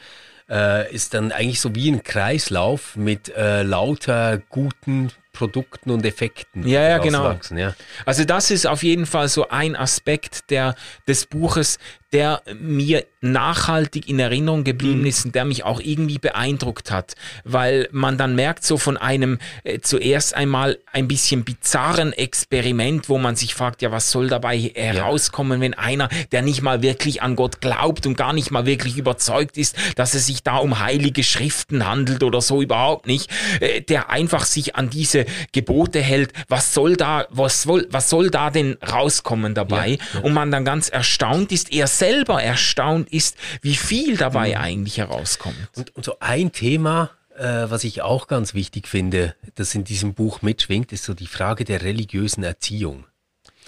äh, ist dann eigentlich so wie ein Kreislauf mit äh, lauter guten Produkten und Effekten. Ja, ja, genau. Wachsen, ja. Also das ist auf jeden Fall so ein Aspekt der, des Buches, der mir nachhaltig in Erinnerung geblieben Mhm. ist und der mich auch irgendwie beeindruckt hat, weil man dann merkt so von einem äh, zuerst einmal ein bisschen bizarren Experiment, wo man sich fragt, ja, was soll dabei herauskommen, wenn einer, der nicht mal wirklich an Gott glaubt und gar nicht mal wirklich überzeugt ist, dass es sich da um heilige Schriften handelt oder so überhaupt nicht, äh, der einfach sich an diese Gebote hält, was soll da, was soll, was soll da denn rauskommen dabei? Und man dann ganz erstaunt ist, er selber erstaunt ist, wie viel dabei eigentlich herauskommt. Und, und so ein Thema, äh, was ich auch ganz wichtig finde, das in diesem Buch mitschwingt, ist so die Frage der religiösen Erziehung.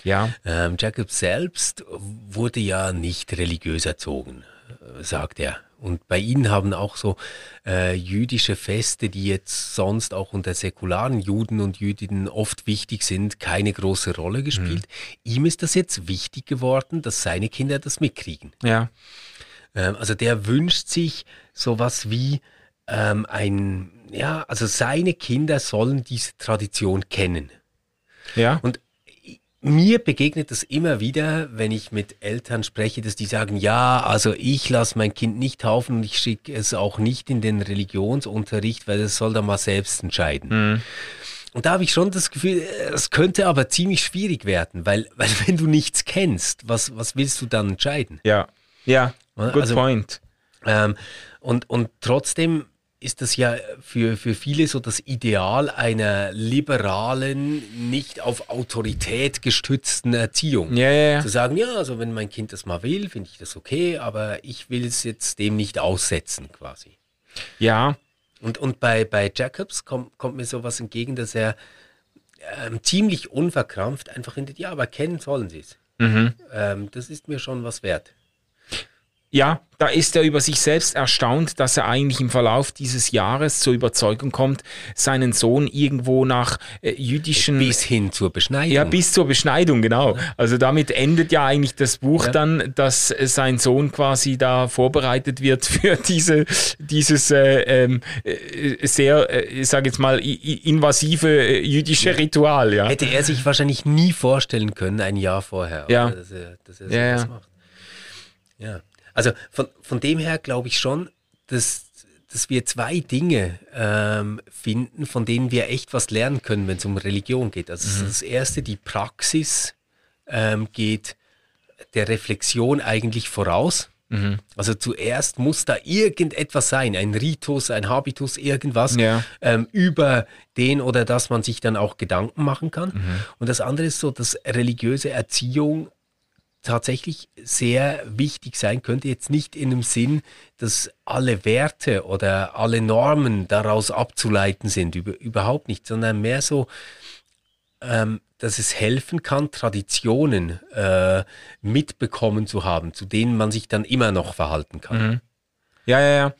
Ja. Ähm, Jacob selbst wurde ja nicht religiös erzogen, äh, sagt er. Und bei ihnen haben auch so äh, jüdische Feste, die jetzt sonst auch unter säkularen Juden und Jüdinnen oft wichtig sind, keine große Rolle gespielt. Ihm ist das jetzt wichtig geworden, dass seine Kinder das mitkriegen. Ja. Ähm, also der wünscht sich sowas wie ähm, ein, ja, also seine Kinder sollen diese Tradition kennen. Ja. Und mir begegnet das immer wieder, wenn ich mit Eltern spreche, dass die sagen, ja, also ich lasse mein Kind nicht taufen und ich schicke es auch nicht in den Religionsunterricht, weil es soll da mal selbst entscheiden. Und da habe ich schon das Gefühl, es könnte aber ziemlich schwierig werden, weil, weil wenn du nichts kennst, was, was willst du dann entscheiden? Ja. Ja. Good Also- point. Ähm, und, und trotzdem ist das ja für, für viele so das Ideal einer liberalen, nicht auf Autorität gestützten Erziehung. Ja, ja, ja. Zu sagen, ja, also wenn mein Kind das mal will, finde ich das okay, aber ich will es jetzt dem nicht aussetzen quasi. Ja. Und, und bei, bei Jacobs kommt, kommt mir sowas entgegen, dass er ähm, ziemlich unverkrampft einfach findet, ja, aber kennen sollen sie es. Mhm. Ähm, das ist mir schon was wert. Ja, da ist er über sich selbst erstaunt, dass er eigentlich im Verlauf dieses Jahres zur Überzeugung kommt, seinen Sohn irgendwo nach äh, jüdischen. Bis hin zur Beschneidung. Ja, bis zur Beschneidung, genau. Also damit endet ja eigentlich das Buch Ja. dann, dass äh, sein Sohn quasi da vorbereitet wird für diese, dieses äh, ähm, äh, sehr, äh, ich sage jetzt mal, invasive äh, jüdische Ritual, ja. Hätte er sich wahrscheinlich nie vorstellen können, ein Jahr vorher, Ja. oder, dass er, dass er Ja, sowas ja. macht. Ja, also von, von dem her glaube ich schon, dass, dass wir zwei Dinge ähm, finden, von denen wir echt was lernen können, wenn es um Religion geht. Also Mhm. das erste, die Praxis ähm, geht der Reflexion eigentlich voraus. Mhm. Also zuerst muss da irgendetwas sein, ein Ritus, ein Habitus, irgendwas, Ja. ähm, über den oder das man sich dann auch Gedanken machen kann. Mhm. Und das andere ist so, dass religiöse Erziehung tatsächlich sehr wichtig sein könnte, jetzt nicht in dem Sinn, dass alle Werte oder alle Normen daraus abzuleiten sind, über, überhaupt nicht, sondern mehr so, ähm, dass es helfen kann, Traditionen äh, mitbekommen zu haben, zu denen man sich dann immer noch verhalten kann. Ja, ja, ja.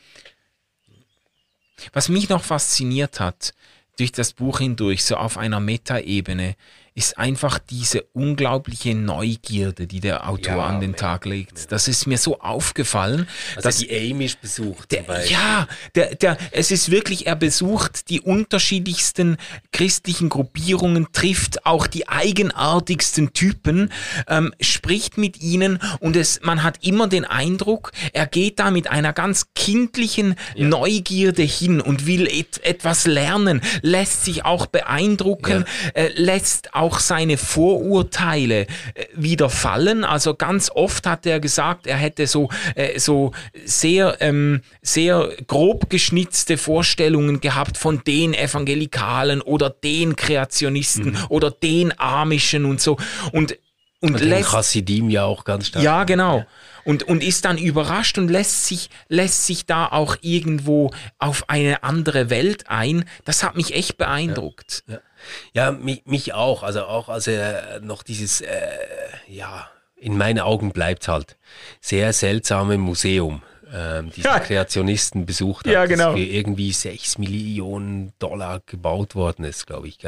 Was mich noch fasziniert hat, durch das Buch hindurch, so auf einer Metaebene, ist einfach diese unglaubliche Neugierde, die der Autor Ja, an den ja, Tag legt. Das ist mir so aufgefallen, Also dass die Amish besucht der, ja, der, der, es ist wirklich, er besucht die unterschiedlichsten christlichen Gruppierungen, trifft auch die eigenartigsten Typen, ähm, spricht mit ihnen und es, man hat immer den Eindruck, er geht da mit einer ganz kindlichen Neugierde hin und will et, etwas lernen, lässt sich auch beeindrucken, äh, lässt auch seine Vorurteile äh, wieder fallen. Also ganz oft hat er gesagt, er hätte so, äh, so sehr, ähm, sehr grob geschnitzte Vorstellungen gehabt von den Evangelikalen oder den Kreationisten oder den Amischen und so. Und, und, Und lässt, Chassidim ja auch ganz stark. ja, genau. Und, und ist dann überrascht und lässt sich, lässt sich da auch irgendwo auf eine andere Welt ein. Das hat mich echt beeindruckt. Ja, ja mich, mich auch. Also auch als er noch dieses, äh, ja, in meinen Augen bleibt halt, sehr seltsame Museum. Ähm, diese Ja. Kreationisten besucht hat, Ja, genau. das für irgendwie 6 Millionen Dollar gebaut worden ist, glaube ich.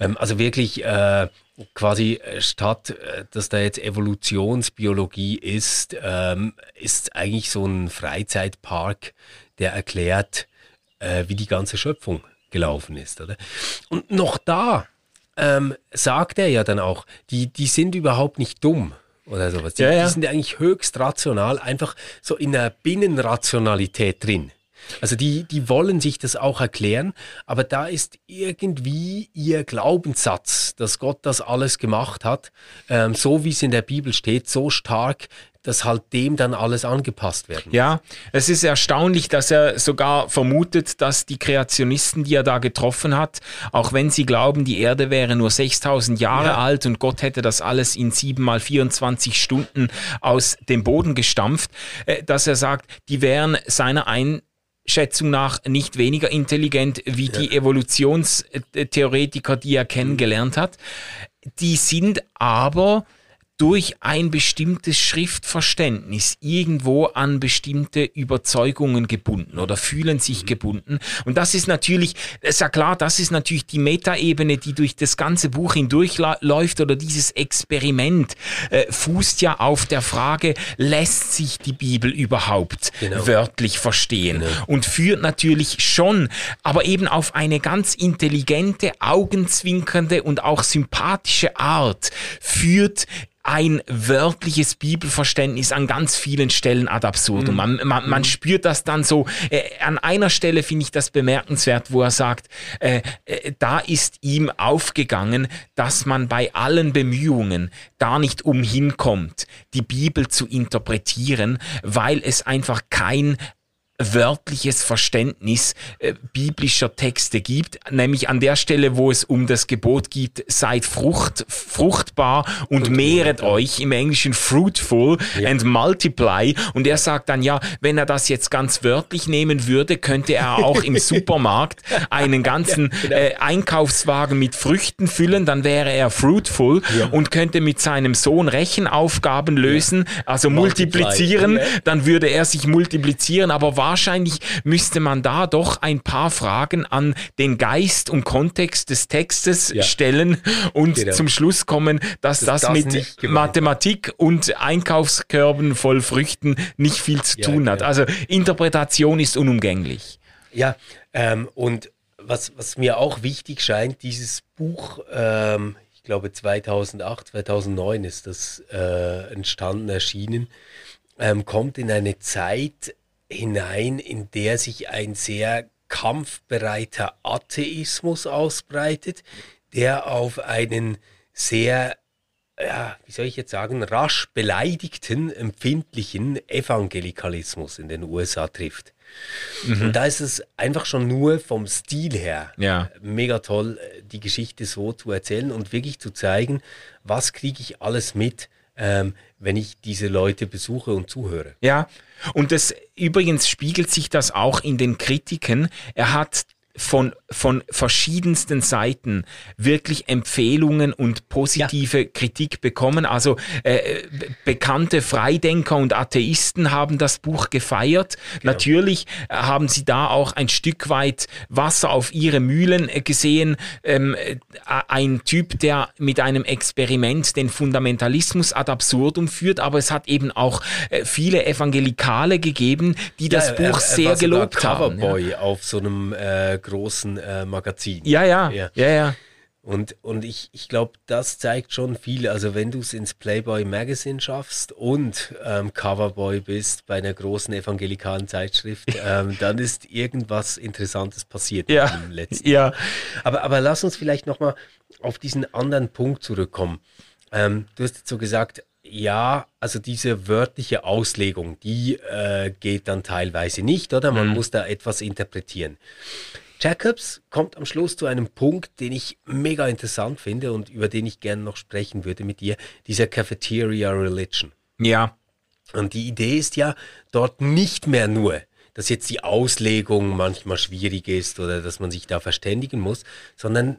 Ähm, also wirklich äh, quasi äh, statt, äh, dass da jetzt Evolutionsbiologie ist, ähm, ist eigentlich so ein Freizeitpark, der erklärt, äh, wie die ganze Schöpfung gelaufen ist. Oder? Und noch da ähm, sagt er ja dann auch, die, die sind überhaupt nicht dumm oder sowas. Die, Ja, ja. die sind eigentlich höchst rational, einfach so in der Binnenrationalität drin. Also die, die wollen sich das auch erklären, aber da ist irgendwie ihr Glaubenssatz, dass Gott das alles gemacht hat, ähm, so wie es in der Bibel steht, so stark, dass halt dem dann alles angepasst werden. Ja, es ist erstaunlich, dass er sogar vermutet, dass die Kreationisten, die er da getroffen hat, auch wenn sie glauben, die Erde wäre nur 6000 Jahre Ja. alt und Gott hätte das alles in 7 mal 24 Stunden aus dem Boden gestampft, äh, dass er sagt, die wären seiner Einschätzung nach nicht weniger intelligent wie die Evolutionstheoretiker, die er kennengelernt hat. Die sind aber durch ein bestimmtes Schriftverständnis irgendwo an bestimmte Überzeugungen gebunden oder fühlen sich gebunden. Und das ist natürlich, ist ja klar, das ist natürlich die Metaebene, die durch das ganze Buch hindurchläuft oder dieses Experiment äh, fußt ja auf der Frage, lässt sich die Bibel überhaupt Genau. wörtlich verstehen? Und führt natürlich schon, aber eben auf eine ganz intelligente, augenzwinkernde und auch sympathische Art führt ein wörtliches Bibelverständnis an ganz vielen Stellen ad absurdum. Man, man, man spürt das dann so. Äh, an einer Stelle finde ich das bemerkenswert, wo er sagt, äh, äh, da ist ihm aufgegangen, dass man bei allen Bemühungen gar nicht umhin kommt, die Bibel zu interpretieren, weil es einfach kein wörtliches Verständnis äh, biblischer Texte gibt, nämlich an der Stelle, wo es um das Gebot geht, seid frucht, fruchtbar und, und mehret ja. euch, im Englischen fruitful ja. and multiply. Und er sagt dann, ja, wenn er das jetzt ganz wörtlich nehmen würde, könnte er auch im Supermarkt einen ganzen ja, genau. äh, Einkaufswagen mit Früchten füllen, dann wäre er fruitful und könnte mit seinem Sohn Rechenaufgaben lösen, also multiplizieren, dann würde er sich multiplizieren, aber wahrscheinlich müsste man da doch ein paar Fragen an den Geist und Kontext des Textes ja. stellen und genau. zum Schluss kommen, dass das, das mit Mathematik und Einkaufskörben voll Früchten nicht viel zu ja, tun hat. Genau. Also Interpretation ist unumgänglich. Ja, ähm, und was, was mir auch wichtig scheint, dieses Buch, ähm, ich glaube 2008, 2009 ist das äh, entstanden, erschienen, ähm, kommt in eine Zeit, hinein, in der sich ein sehr kampfbereiter Atheismus ausbreitet, der auf einen sehr, ja, wie soll ich jetzt sagen, rasch beleidigten, empfindlichen Evangelikalismus in den USA trifft. Mhm. Und da ist es einfach schon nur vom Stil her ja. mega toll, die Geschichte so zu erzählen und wirklich zu zeigen, was kriege ich alles mit, ähm, wenn ich diese Leute besuche und zuhöre. Ja, und das übrigens spiegelt sich das auch in den Kritiken. Er hat von, von verschiedensten Seiten wirklich Empfehlungen und positive ja. Kritik bekommen. Also äh, bekannte Freidenker und Atheisten haben das Buch gefeiert. Genau. Natürlich äh, haben sie da auch ein Stück weit Wasser auf ihre Mühlen äh, gesehen. Ähm, äh, ein Typ, der mit einem Experiment den Fundamentalismus ad absurdum führt, aber es hat eben auch viele Evangelikale gegeben, die das ja, Buch er, er sehr gelobt haben. Coverboy ja. auf so einem äh, großen äh, Magazin. Ja, ja, ja, ja. ja. Und, und ich, ich glaube, das zeigt schon viel. Also wenn du es ins Playboy Magazine schaffst und ähm, Coverboy bist bei einer großen evangelikalen Zeitschrift, ähm, dann ist irgendwas Interessantes passiert ja. im letzten ja. Aber, aber lass uns vielleicht nochmal auf diesen anderen Punkt zurückkommen. Ähm, du hast jetzt so gesagt, ja, also diese wörtliche Auslegung, die äh, geht dann teilweise nicht, oder? Man mhm. muss da etwas interpretieren. Jacobs kommt am Schluss zu einem Punkt, den ich mega interessant finde und über den ich gerne noch sprechen würde mit dir, dieser Cafeteria Religion. Ja. Und die Idee ist ja dort nicht mehr nur, dass jetzt die Auslegung manchmal schwierig ist oder dass man sich da verständigen muss, sondern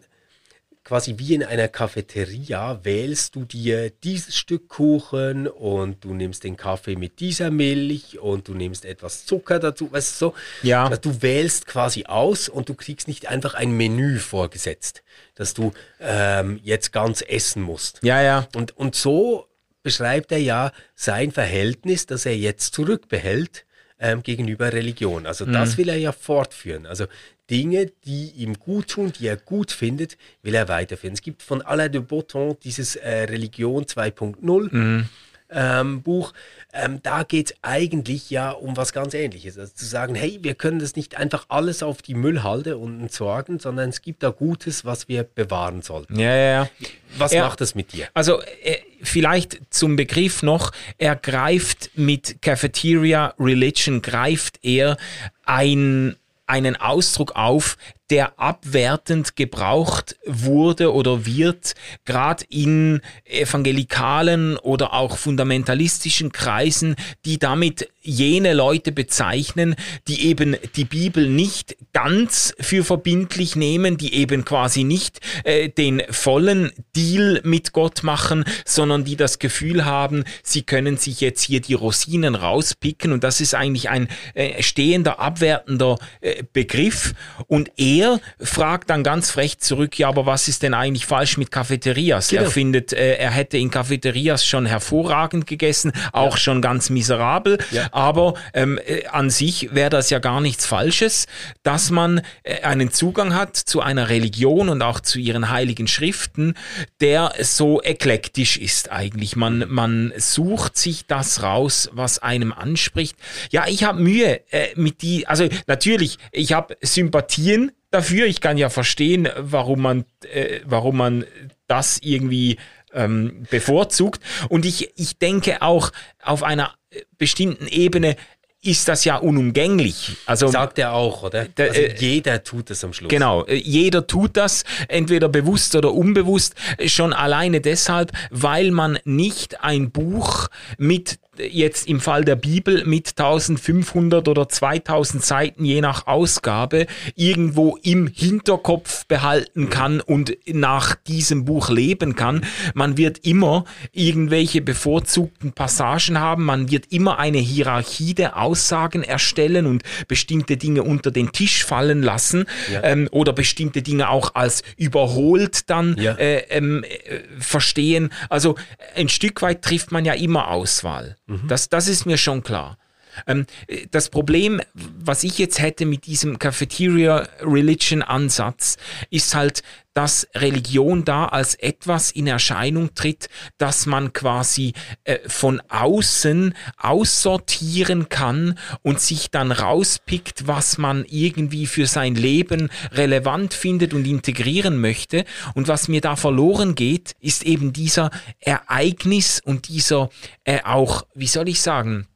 quasi wie in einer Cafeteria wählst du dir dieses Stück Kuchen und du nimmst den Kaffee mit dieser Milch und du nimmst etwas Zucker dazu, weißt du so? Ja. Also du wählst quasi aus und du kriegst nicht einfach ein Menü vorgesetzt, dass du ähm, jetzt ganz essen musst. Ja, ja. Und, und so beschreibt er ja sein Verhältnis, das er jetzt zurückbehält ähm, gegenüber Religion. Also das mhm. will er ja fortführen. Also Dinge, die ihm gut tun, die er gut findet, will er weiterführen. Es gibt von Alain de Botton dieses äh, Religion 2.0 mhm. Ähm, Buch. Ähm, da geht es eigentlich ja um was ganz Ähnliches. Also zu sagen, hey, wir können das nicht einfach alles auf die Müllhalde und entsorgen, sondern es gibt da Gutes, was wir bewahren sollten. Ja, ja, ja. Was er, macht das mit dir? Also äh, vielleicht zum Begriff noch, er greift mit Cafeteria Religion, greift er ein einen Ausdruck auf, der abwertend gebraucht wurde oder wird, gerade in evangelikalen oder auch fundamentalistischen Kreisen, die damit jene Leute bezeichnen, die eben die Bibel nicht ganz für verbindlich nehmen, die eben quasi nicht äh, den vollen Deal mit Gott machen, sondern die das Gefühl haben, sie können sich jetzt hier die Rosinen rauspicken und das ist eigentlich ein äh, stehender, abwertender äh, Begriff und er fragt dann ganz frech zurück, ja, aber was ist denn eigentlich falsch mit Cafeterias? Genau. Er findet, äh, er hätte in Cafeterias schon hervorragend gegessen, auch ja. schon ganz miserabel, ja aber ähm, äh, an sich wäre das ja gar nichts Falsches, dass man äh, einen Zugang hat zu einer Religion und auch zu ihren heiligen Schriften, der so eklektisch ist eigentlich. Man, man sucht sich das raus, was einem anspricht. Ja, ich habe Mühe äh, mit die, also natürlich, ich habe Sympathien dafür. Ich kann ja verstehen, warum man, äh, warum man das irgendwie ähm, bevorzugt. Und ich, ich denke auch auf einer bestimmten Ebene ist das ja unumgänglich. Also, Sagt er auch, oder? Der, also äh, jeder tut es am Schluss. Genau, äh, jeder tut das, entweder bewusst oder unbewusst, schon alleine deshalb, weil man nicht ein Buch mit jetzt im Fall der Bibel mit 1500 oder 2000 Seiten je nach Ausgabe irgendwo im Hinterkopf behalten kann und nach diesem Buch leben kann. Man wird immer irgendwelche bevorzugten Passagen haben, man wird immer eine Hierarchie der Aussagen erstellen und bestimmte Dinge unter den Tisch fallen lassen Ja. ähm, oder bestimmte Dinge auch als überholt dann Ja. äh, ähm, äh, verstehen. Also ein Stück weit trifft man ja immer Auswahl. Das, das ist mir schon klar. Ähm, äh, das Problem, was ich jetzt hätte mit diesem Cafeteria Religion Ansatz, ist halt, dass Religion da als etwas in Erscheinung tritt, dass man quasi äh, von außen aussortieren kann und sich dann rauspickt, was man irgendwie für sein Leben relevant findet und integrieren möchte. Und was mir da verloren geht, ist eben dieser Ereignis und dieser äh, auch, wie soll ich sagen,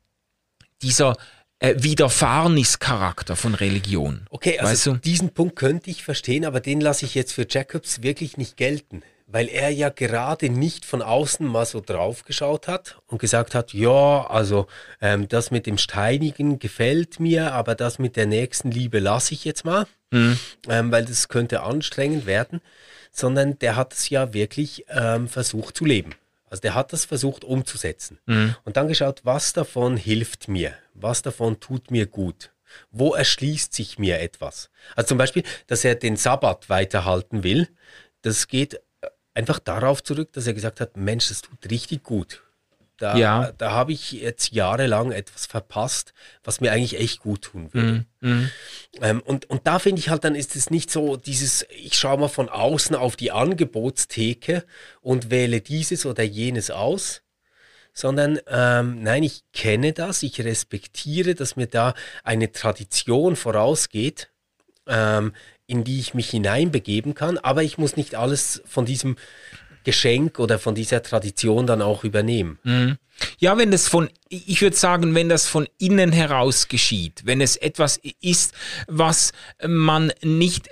dieser äh, Widerfahrnischarakter von Religion. Okay, also weißt du? diesen Punkt könnte ich verstehen, aber den lasse ich jetzt für Jacobs wirklich nicht gelten, weil er ja gerade nicht von außen mal so drauf geschaut hat und gesagt hat, ja, also ähm, das mit dem Steinigen gefällt mir, aber das mit der nächsten Liebe lasse ich jetzt mal, Mhm. ähm, weil das könnte anstrengend werden, sondern der hat es ja wirklich ähm, versucht zu leben. Also der hat das versucht umzusetzen Mhm. und dann geschaut, was davon hilft mir, was davon tut mir gut, wo erschließt sich mir etwas. Also zum Beispiel, dass er den Sabbat weiterhalten will, das geht einfach darauf zurück, dass er gesagt hat, Mensch, das tut richtig gut. Da, Ja. da habe ich jetzt jahrelang etwas verpasst, was mir eigentlich echt gut tun würde. Mhm. Ähm, und, und da finde ich halt, dann ist es nicht so dieses, ich schaue mal von außen auf die Angebotstheke und wähle dieses oder jenes aus, sondern ähm, nein, ich kenne das, ich respektiere, dass mir da eine Tradition vorausgeht, ähm, in die ich mich hineinbegeben kann, aber ich muss nicht alles von diesem Geschenk oder von dieser Tradition dann auch übernehmen. Mhm. Ja, wenn das von, ich würde sagen, wenn das von innen heraus geschieht, wenn es etwas ist, was man nicht,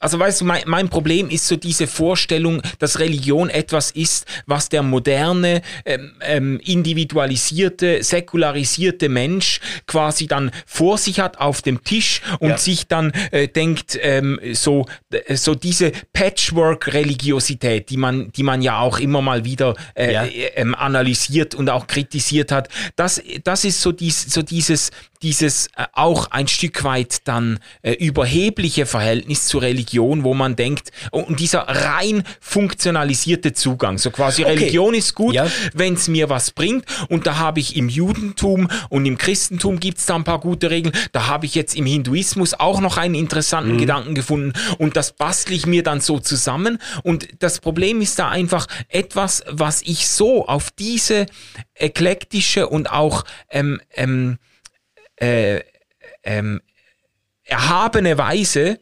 also weißt du, mein, mein Problem ist so diese Vorstellung, dass Religion etwas ist, was der moderne, ähm, ähm, individualisierte, säkularisierte Mensch quasi dann vor sich hat auf dem Tisch und Ja. sich dann äh, denkt, ähm, so, so diese Patchwork-Religiosität, die man, die man ja auch immer mal wieder äh, Ja. äh, ähm, analysiert und auch kritisiert hat. Das, das ist so, dies, so dieses, dieses äh, auch ein Stück weit dann äh, überhebliche Verhältnis zur Religion, wo man denkt, oh, und dieser rein funktionalisierte Zugang, so quasi Okay. Religion ist gut, Ja. wenn es mir was bringt. Und da habe ich im Judentum und im Christentum gibt es da ein paar gute Regeln. Da habe ich jetzt im Hinduismus auch noch einen interessanten Gedanken gefunden. Und das bastle ich mir dann so zusammen. Und das Problem ist da einfach etwas, was ich so auf diese eklektische und auch ähm, ähm, äh, ähm, erhabene Weise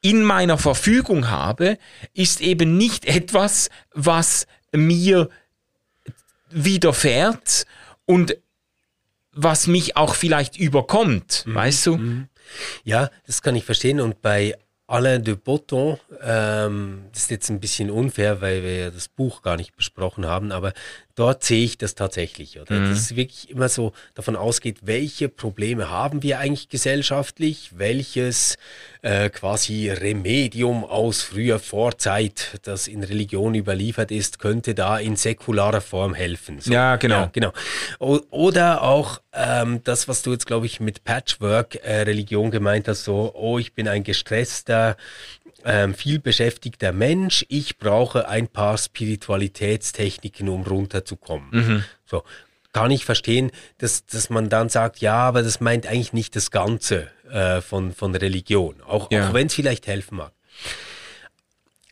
in meiner Verfügung habe, ist eben nicht etwas, was mir widerfährt und was mich auch vielleicht überkommt, weißt du? Ja, das kann ich verstehen. Und bei Alain de Botton, ähm, das ist jetzt ein bisschen unfair, weil wir ja das Buch gar nicht besprochen haben, aber dort sehe ich das tatsächlich, oder? Dass es wirklich immer so davon ausgeht, welche Probleme haben wir eigentlich gesellschaftlich, welches äh, quasi Remedium aus früher Vorzeit, das in Religion überliefert ist, könnte da in säkularer Form helfen. So, Ja, genau. genau. O oder auch ähm, das, was du jetzt, glaube ich, mit Patchwork-Religion gemeint hast, so, oh, ich bin ein gestresster, ähm, viel beschäftigter Mensch, ich brauche ein paar Spiritualitätstechniken, um runterzukommen. Mhm. So, kann ich verstehen, dass, dass man dann sagt, ja, aber das meint eigentlich nicht das Ganze äh, von, von Religion, auch, Ja. auch wenn es vielleicht helfen mag.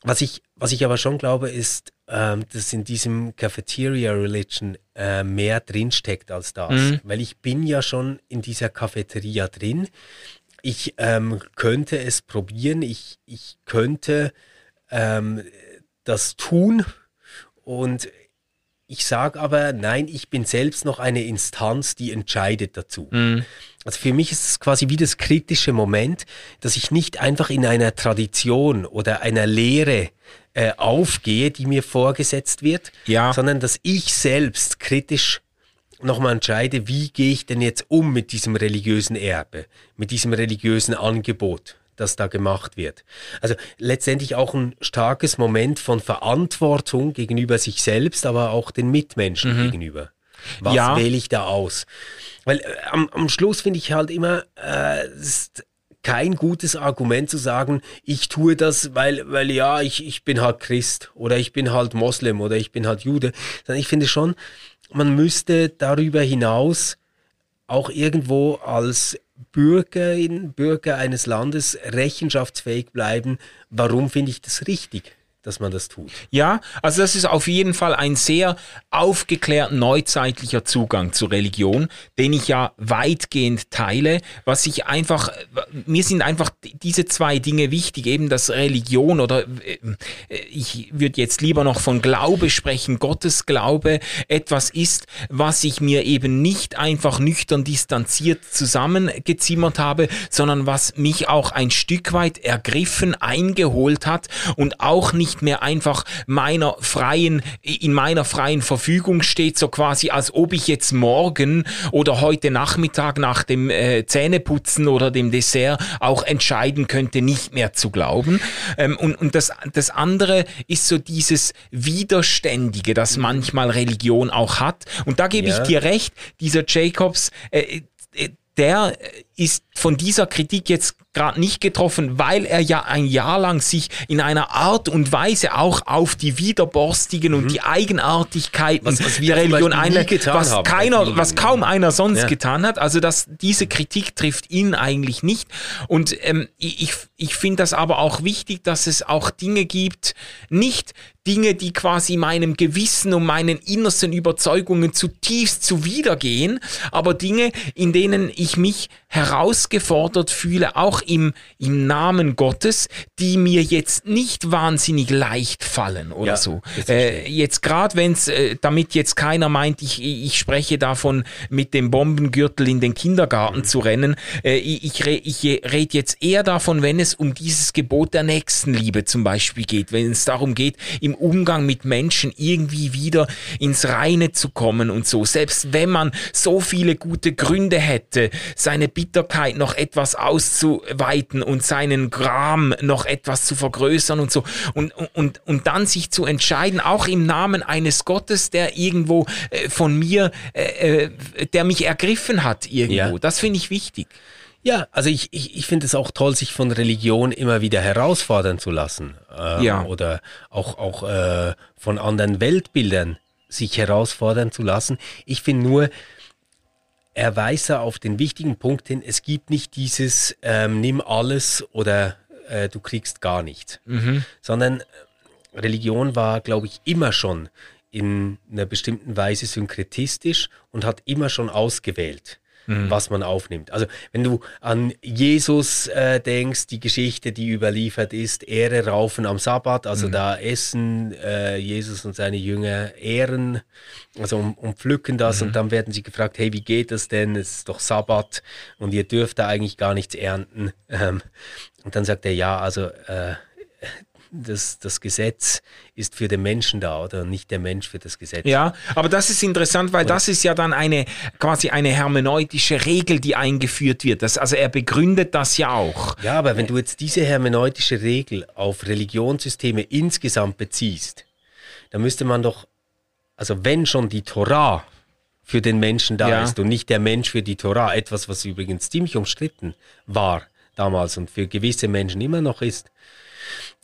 Was ich, was ich aber schon glaube, ist, ähm, dass in diesem Cafeteria Religion äh, mehr drinsteckt als das. Mhm. Weil ich bin ja schon in dieser Cafeteria drin. Ich ähm, könnte es probieren, ich, ich könnte ähm, das tun und ich sage aber, nein, ich bin selbst noch eine Instanz, die entscheidet dazu. Mhm. Also für mich ist es quasi wie das kritische Moment, dass ich nicht einfach in einer Tradition oder einer Lehre äh, aufgehe, die mir vorgesetzt wird, ja. sondern dass ich selbst kritisch nochmal entscheide, wie gehe ich denn jetzt um mit diesem religiösen Erbe, mit diesem religiösen Angebot, das da gemacht wird. Also letztendlich auch ein starkes Moment von Verantwortung gegenüber sich selbst, aber auch den Mitmenschen mhm. gegenüber. Was ja. wähle ich da aus? Weil äh, am, am Schluss finde ich halt immer, äh, ist kein gutes Argument zu sagen, ich tue das, weil, weil ja, ich, ich bin halt Christ oder ich bin halt Moslem oder ich bin halt Jude. Sondern ich finde schon, man müsste darüber hinaus auch irgendwo als Bürgerin, Bürger eines Landes rechenschaftsfähig bleiben, warum finde ich das richtig? Dass man das tut. Ja, also das ist auf jeden Fall ein sehr aufgeklärt neuzeitlicher Zugang zur Religion, den ich ja weitgehend teile, was ich einfach, mir sind einfach diese zwei Dinge wichtig, eben dass Religion oder äh, ich würde jetzt lieber noch von Glaube sprechen, Gottes Glaube etwas ist, was ich mir eben nicht einfach nüchtern distanziert zusammengezimmert habe, sondern was mich auch ein Stück weit ergriffen, eingeholt hat und auch nicht nicht mehr einfach meiner freien, in meiner freien Verfügung steht, so quasi als ob ich jetzt morgen oder heute Nachmittag nach dem äh, Zähneputzen oder dem Dessert auch entscheiden könnte, nicht mehr zu glauben. Ähm, und und das, das andere ist so dieses Widerständige, das manchmal Religion auch hat. Und da gebe ja. ich dir recht, dieser Jacobs, äh, äh der ist von dieser Kritik jetzt gerade nicht getroffen, weil er ja ein Jahr lang sich in einer Art und Weise auch auf die Widerborstigen mhm. und die Eigenartigkeiten was, was der Religion einlässt, was haben, keiner, was kaum einer sonst ja. getan hat. Also dass diese Kritik trifft ihn eigentlich nicht. Und ähm, ich, ich finde das aber auch wichtig, dass es auch Dinge gibt, nicht Dinge, die quasi meinem Gewissen und meinen innersten Überzeugungen zutiefst zuwidergehen, aber Dinge, in denen ich mich herausgefordert fühle, auch im, im Namen Gottes, die mir jetzt nicht wahnsinnig leicht fallen oder ja, so. Äh, jetzt gerade wenn es, äh, damit jetzt keiner meint, ich, ich spreche davon, mit dem Bombengürtel in den Kindergarten mhm. zu rennen. Äh, ich, ich, ich rede jetzt eher davon, wenn es um dieses Gebot der Nächstenliebe zum Beispiel geht, wenn es darum geht, im Umgang mit Menschen irgendwie wieder ins Reine zu kommen und so. Selbst wenn man so viele gute Gründe hätte, seine Bitterkeit noch etwas auszuweiten und seinen Gram noch etwas zu vergrößern und so. Und, und, und dann sich zu entscheiden, auch im Namen eines Gottes, der irgendwo äh, von mir, äh, äh, der mich ergriffen hat irgendwo. Ja. Das finde ich wichtig. Ja, also ich, ich, ich finde es auch toll, sich von Religion immer wieder herausfordern zu lassen. Ähm, ja. Oder auch, auch äh, von anderen Weltbildern sich herausfordern zu lassen. Ich finde nur, er weist auf den wichtigen Punkt hin, es gibt nicht dieses ähm, nimm alles oder äh, du kriegst gar nichts, mhm. sondern äh, Religion war, glaube ich, immer schon in einer bestimmten Weise synkretistisch und hat immer schon ausgewählt mhm. was man aufnimmt. Also wenn du an Jesus äh, denkst, die Geschichte, die überliefert ist, Ehre raufen am Sabbat, also mhm. da essen äh, Jesus und seine Jünger Ehren, also um, um pflücken das mhm. und dann werden sie gefragt, hey, wie geht das denn? Es ist doch Sabbat und ihr dürft da eigentlich gar nichts ernten. Ähm, und dann sagt er, ja, also äh, das, das Gesetz ist für den Menschen da oder nicht der Mensch für das Gesetz. Ja, aber das ist interessant, weil oder? das ist ja dann eine quasi eine hermeneutische Regel, die eingeführt wird. Das, also er begründet das ja auch. Ja, aber wenn du jetzt diese hermeneutische Regel auf Religionssysteme insgesamt beziehst, dann müsste man doch, also wenn schon die Torah für den Menschen da ja. ist und nicht der Mensch für die Torah, etwas, was übrigens ziemlich umstritten war damals und für gewisse Menschen immer noch ist,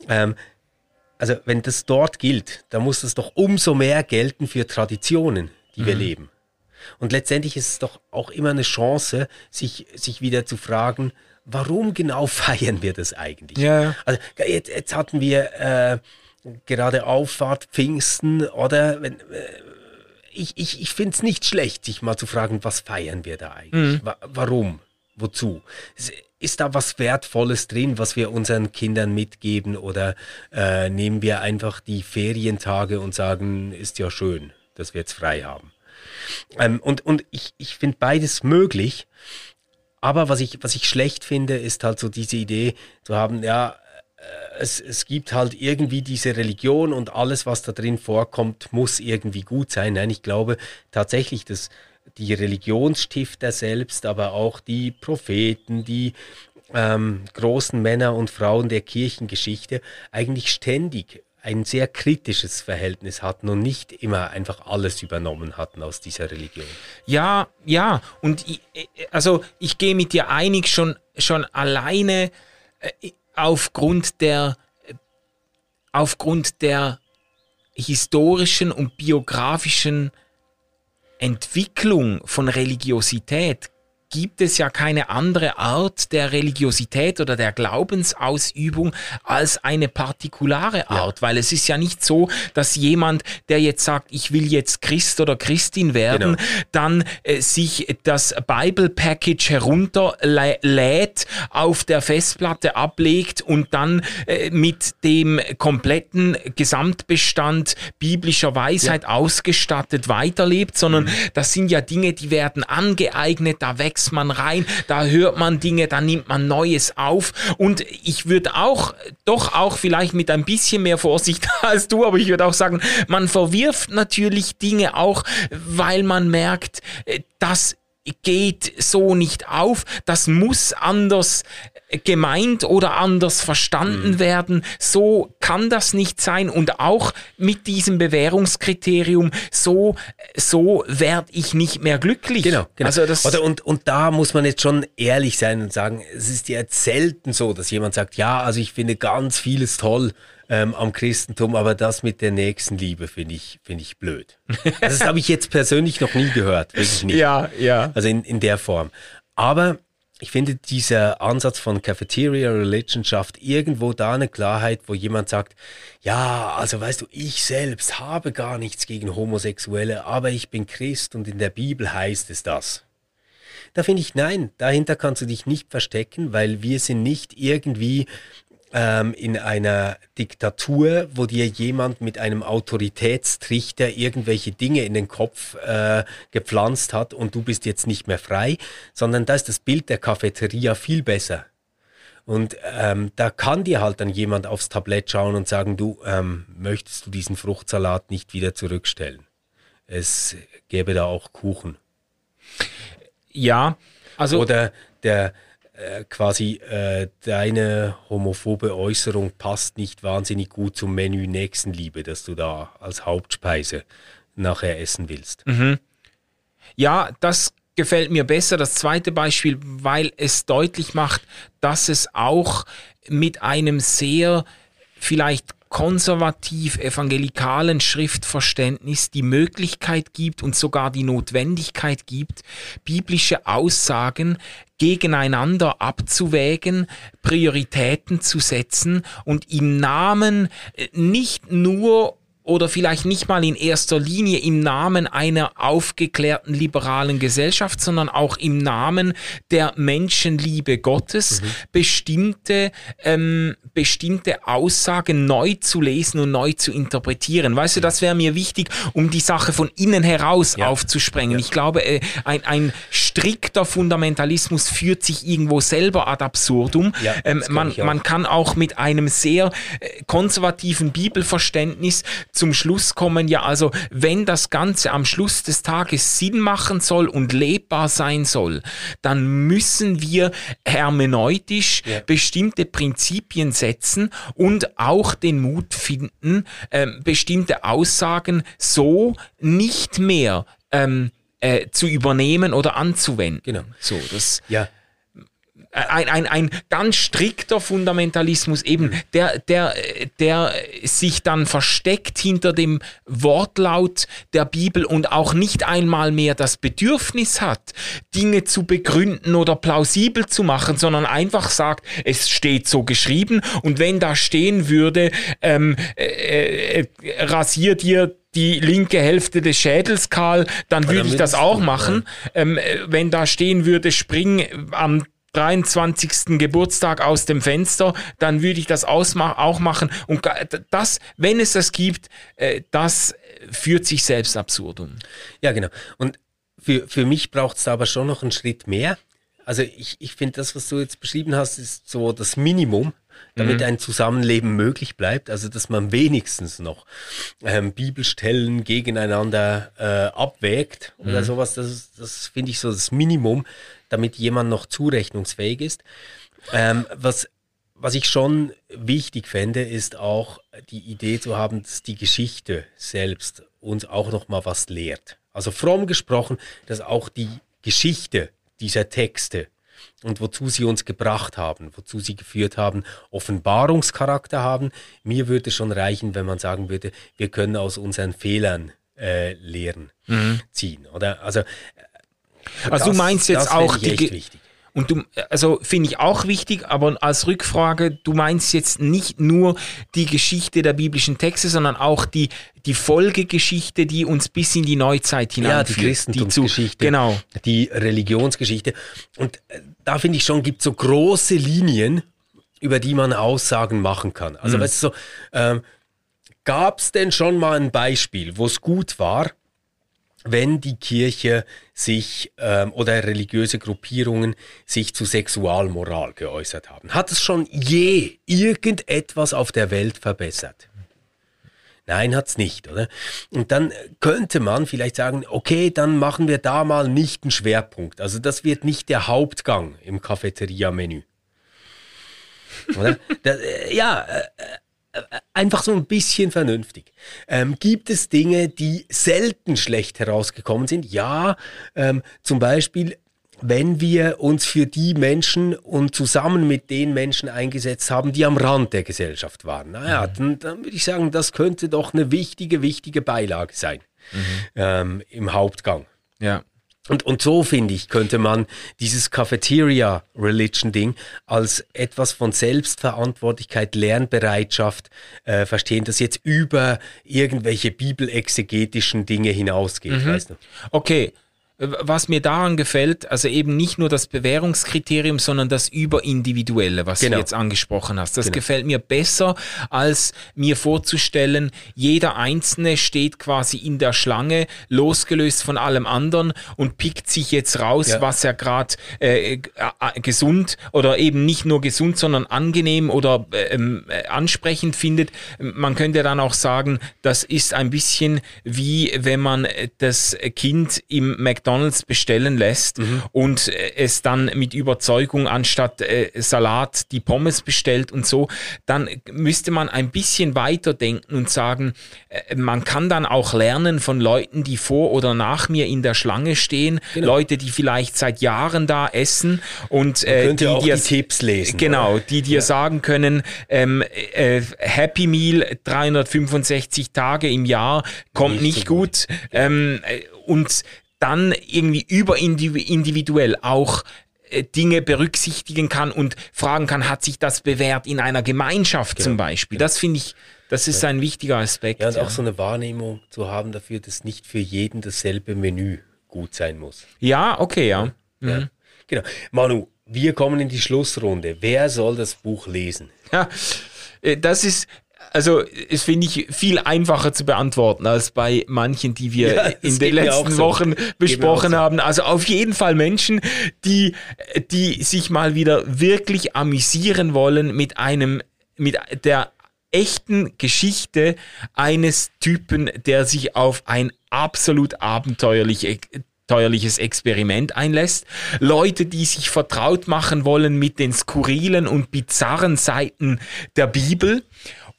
ähm, also wenn das dort gilt, dann muss das doch umso mehr gelten für Traditionen, die mhm. wir leben. Und letztendlich ist es doch auch immer eine Chance, sich, sich wieder zu fragen, warum genau feiern wir das eigentlich? Ja. Also jetzt, jetzt hatten wir äh, gerade Auffahrt Pfingsten oder wenn, äh, ich, ich, ich finde es nicht schlecht, sich mal zu fragen, was feiern wir da eigentlich? Mhm. Wa warum? Wozu? ist da was Wertvolles drin, was wir unseren Kindern mitgeben oder äh, nehmen wir einfach die Ferientage und sagen, ist ja schön. dass wir jetzt frei haben. Ähm, und und ich, ich finde beides möglich. Aber was ich, was ich schlecht finde, ist halt so diese Idee zu haben, ja, äh, es, es gibt halt irgendwie diese Religion und alles, was da drin vorkommt, muss irgendwie gut sein. Nein, ich glaube tatsächlich, dass die Religionsstifter selbst, aber auch die Propheten, die ähm, großen Männer und Frauen der Kirchengeschichte eigentlich ständig ein sehr kritisches Verhältnis hatten und nicht immer einfach alles übernommen hatten aus dieser Religion. Ja, ja, und ich, also ich gehe mit dir einig schon, schon alleine äh, aufgrund der, aufgrund der historischen und biografischen Entwicklung von Religiosität gibt es ja keine andere Art der Religiosität oder der Glaubensausübung als eine partikulare Art, ja. weil es ist ja nicht so, dass jemand, der jetzt sagt, ich will jetzt Christ oder Christin werden, genau. dann äh, sich das Bible Package herunterlädt, auf der Festplatte ablegt und dann äh, mit dem kompletten Gesamtbestand biblischer Weisheit ja. ausgestattet weiterlebt, sondern mhm. das sind ja Dinge, die werden angeeignet, da wächst wächst man rein, da hört man Dinge, da nimmt man Neues auf. Und ich würde auch, doch auch vielleicht mit ein bisschen mehr Vorsicht als du, aber ich würde auch sagen, man verwirft natürlich Dinge auch, weil man merkt, äh, dass geht so nicht auf, das muss anders gemeint oder anders verstanden mhm. werden. So kann das nicht sein und auch mit diesem Bewährungskriterium, so, so werde ich nicht mehr glücklich. Genau, genau. Also das oder und, und da muss man jetzt schon ehrlich sein und sagen, es ist ja selten so, dass jemand sagt, ja, also ich finde ganz vieles toll, ähm, am Christentum, aber das mit der Nächstenliebe finde ich, finde ich blöd. Also das habe ich jetzt persönlich noch nie gehört, wirklich nicht. Ja, ja. Also in, in der Form. Aber ich finde, dieser Ansatz von Cafeteria Religion schafft irgendwo da eine Klarheit, wo jemand sagt, ja, also weißt du, ich selbst habe gar nichts gegen Homosexuelle, aber ich bin Christ und in der Bibel heißt es das. Da finde ich, nein, dahinter kannst du dich nicht verstecken, weil wir sind nicht irgendwie ähm, in einer Diktatur, wo dir jemand mit einem Autoritätstrichter irgendwelche Dinge in den Kopf äh, gepflanzt hat und du bist jetzt nicht mehr frei, sondern da ist das Bild der Cafeteria viel besser. Und ähm, da kann dir halt dann jemand aufs Tablett schauen und sagen, du ähm, möchtest du diesen Fruchtsalat nicht wieder zurückstellen. Es gäbe da auch Kuchen. Ja, also. Oder der, äh, quasi äh, deine homophobe Äußerung passt nicht wahnsinnig gut zum Menü Nächstenliebe, das du da als Hauptspeise nachher essen willst. Mhm. Ja, das gefällt mir besser. Das zweite Beispiel, weil es deutlich macht, dass es auch mit einem sehr vielleicht konservativ-evangelikalen Schriftverständnis die Möglichkeit gibt und sogar die Notwendigkeit gibt, biblische Aussagen gegeneinander abzuwägen, Prioritäten zu setzen und im Namen äh, nicht nur oder vielleicht nicht mal in erster Linie im Namen einer aufgeklärten liberalen Gesellschaft, sondern auch im Namen der Menschenliebe Gottes mhm. bestimmte, ähm, bestimmte Aussagen neu zu lesen und neu zu interpretieren. Weißt du, das wäre mir wichtig, um die Sache von innen heraus ja. aufzusprengen. Ja. Ich glaube, äh, ein, ein strikter Fundamentalismus führt sich irgendwo selber ad absurdum. Ja, ähm, man, man kann auch mit einem sehr äh, konservativen Bibelverständnis zum Schluss kommen, ja, also wenn das Ganze am Schluss des Tages Sinn machen soll und lebbar sein soll, dann müssen wir hermeneutisch ja. bestimmte Prinzipien setzen und auch den Mut finden, äh, bestimmte Aussagen so nicht mehr ähm, äh, zu übernehmen oder anzuwenden. Genau. So, das. Ja ein, ein, ein ganz strikter Fundamentalismus eben, der, der, der sich dann versteckt hinter dem Wortlaut der Bibel und auch nicht einmal mehr das Bedürfnis hat, Dinge zu begründen oder plausibel zu machen, sondern einfach sagt, es steht so geschrieben und wenn da stehen würde, ähm, äh, äh, rasier dir die linke Hälfte des Schädels kahl, dann würde ich das auch machen. Ähm, äh, wenn da stehen würde, spring am 23. Geburtstag aus dem Fenster, dann würde ich das auch machen. Und das, wenn es das gibt, äh, das führt sich selbst absurdum. Ja, genau. Und für, für mich braucht es aber schon noch einen Schritt mehr. Also ich, ich finde, das, was du jetzt beschrieben hast, ist so das Minimum, damit mhm. ein Zusammenleben möglich bleibt. Also dass man wenigstens noch ähm, Bibelstellen gegeneinander äh, abwägt mhm. oder sowas. Das, das finde ich so das Minimum, damit jemand noch zurechnungsfähig ist. Ähm, was, was ich schon wichtig fände, ist auch die Idee zu haben, dass die Geschichte selbst uns auch noch mal was lehrt. Also fromm gesprochen, dass auch die Geschichte dieser Texte und wozu sie uns gebracht haben, wozu sie geführt haben, Offenbarungscharakter haben. Mir würde schon reichen, wenn man sagen würde, wir können aus unseren Fehlern äh, Lehren mhm. ziehen. Oder also, also das, du meinst jetzt auch die, wichtig. Und du, also finde ich auch wichtig, aber als Rückfrage, du meinst jetzt nicht nur die Geschichte der biblischen Texte, sondern auch die, die Folgegeschichte, die uns bis in die Neuzeit hineinführt. Ja, die Christentumsgeschichte. Genau. Die Religionsgeschichte. Und äh, da finde ich schon, gibt so große Linien, über die man Aussagen machen kann. Also, mhm. weißt du, so, ähm, gab es denn schon mal ein Beispiel, wo es gut war, wenn die Kirche sich ähm, oder religiöse Gruppierungen sich zu Sexualmoral geäußert haben. Hat es schon je irgendetwas auf der Welt verbessert? Nein, hat's nicht, oder? Und dann könnte man vielleicht sagen, okay, dann machen wir da mal nicht einen Schwerpunkt. Also das wird nicht der Hauptgang im Cafeteria-Menü. Oder? Das, äh, ja, äh, einfach so ein bisschen vernünftig. Ähm, gibt es Dinge, die selten schlecht herausgekommen sind? Ja, ähm, zum Beispiel, wenn wir uns für die Menschen und zusammen mit den Menschen eingesetzt haben, die am Rand der Gesellschaft waren. Naja, mhm. dann, dann würde ich sagen, das könnte doch eine wichtige, wichtige Beilage sein mhm. ähm, im Hauptgang. Ja. Und, und so, finde ich, könnte man dieses Cafeteria-Religion-Ding als etwas von Selbstverantwortlichkeit, Lernbereitschaft äh, verstehen, das jetzt über irgendwelche bibelexegetischen Dinge hinausgeht. Mhm. Weißt du? Okay, was mir daran gefällt, also eben nicht nur das Bewährungskriterium, sondern das Überindividuelle, was genau. du jetzt angesprochen hast. Das genau. gefällt mir besser, als mir vorzustellen, jeder Einzelne steht quasi in der Schlange, losgelöst von allem anderen und pickt sich jetzt raus, ja. was er gerade äh, äh, gesund oder eben nicht nur gesund, sondern angenehm oder ähm, äh, ansprechend findet. Man könnte dann auch sagen, das ist ein bisschen wie wenn man das Kind im McDonald's McDonalds bestellen lässt mhm. und äh, es dann mit Überzeugung anstatt äh, Salat die Pommes bestellt und so, dann müsste man ein bisschen weiter denken und sagen, äh, man kann dann auch lernen von Leuten, die vor oder nach mir in der Schlange stehen, genau. Leute, die vielleicht seit Jahren da essen und äh, die, dir, Tipps lesen. Genau, oder? die dir ja. sagen können, ähm, äh, Happy Meal 365 Tage im Jahr kommt nicht, nicht so gut. gut. Ähm, äh, und dann irgendwie überindividuell auch äh, Dinge berücksichtigen kann und fragen kann, hat sich das bewährt in einer Gemeinschaft genau. zum Beispiel. Das finde ich, das ist ja. ein wichtiger Aspekt. Ja, und ja. auch so eine Wahrnehmung zu haben dafür, dass nicht für jeden dasselbe Menü gut sein muss. Ja, okay, ja. ja. Mhm. Genau. Manu, wir kommen in die Schlussrunde. Wer soll das Buch lesen? Ja, äh, das ist, also es finde ich viel einfacher zu beantworten als bei manchen, die wir ja, in den letzten so. Wochen besprochen so. haben. Also auf jeden Fall Menschen, die, die sich mal wieder wirklich amüsieren wollen mit einem, mit der echten Geschichte eines Typen, der sich auf ein absolut abenteuerlich abenteuerliches Experiment einlässt. Leute, die sich vertraut machen wollen mit den skurrilen und bizarren Seiten der Bibel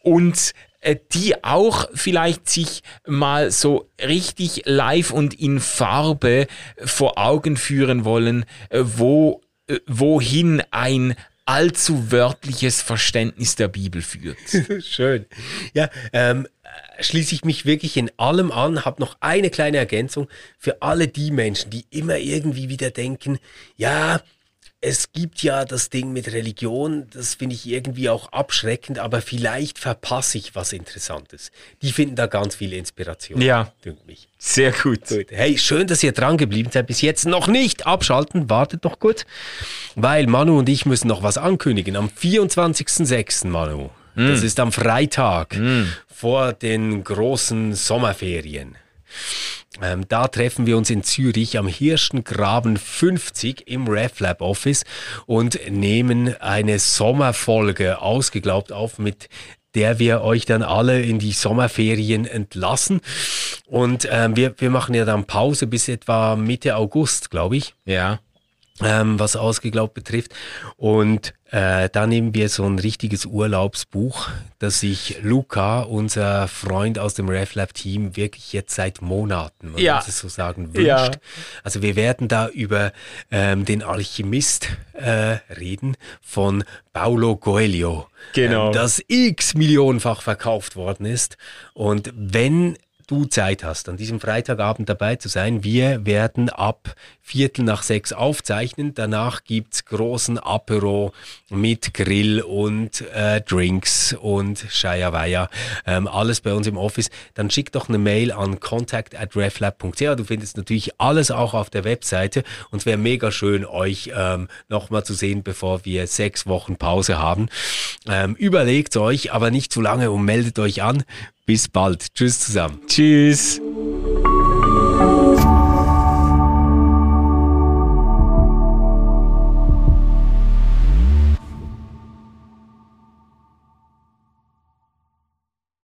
und äh, die auch vielleicht sich mal so richtig live und in Farbe vor Augen führen wollen, äh, wo, äh, wohin ein allzu wörtliches Verständnis der Bibel führt. Schön. Ja, ähm, schließe ich mich wirklich in allem an, habe noch eine kleine Ergänzung für alle die Menschen, die immer irgendwie wieder denken, ja, es gibt ja das Ding mit Religion, das finde ich irgendwie auch abschreckend, aber vielleicht verpasse ich was Interessantes. Die finden da ganz viel Inspiration. Ja, mich. sehr gut. gut. Hey, schön, dass ihr dran geblieben seid. Bis jetzt noch nicht abschalten, wartet doch gut, weil Manu und ich müssen noch was ankündigen. Am 24.06. Manu Das ist am Freitag vor den großen Sommerferien. Ähm, da treffen wir uns in Zürich am Hirschengraben 50 im RefLab Office und nehmen eine Sommerfolge ausgeglaubt auf mit der wir euch dann alle in die Sommerferien entlassen. Und ähm, wir, wir machen ja dann Pause bis etwa Mitte August, glaube ich Ja. Ähm, was ausgeglaubt betrifft. Und äh, da nehmen wir so ein richtiges Urlaubsbuch, das sich Luca, unser Freund aus dem RefLab-Team, wirklich jetzt seit Monaten, wenn Ja. man das so sagen, wünscht. Ja. Also wir werden da über ähm, den Alchemist äh, reden von Paulo Coelho, Genau. ähm, das x Millionenfach verkauft worden ist. Und wenn du Zeit hast, an diesem Freitagabend dabei zu sein. Wir werden ab Viertel nach sechs aufzeichnen. Danach gibt's großen Apero mit Grill und äh, Drinks und Scheierweier. Ähm, alles bei uns im Office. Dann schick doch eine Mail an contact at reflab.ch. Du findest natürlich alles auch auf der Webseite. Und es wäre mega schön, euch ähm, nochmal zu sehen, bevor wir sechs Wochen Pause haben. Ähm, überlegt euch, aber nicht zu lange und meldet euch an. Bis bald. Tschüss zusammen. Tschüss.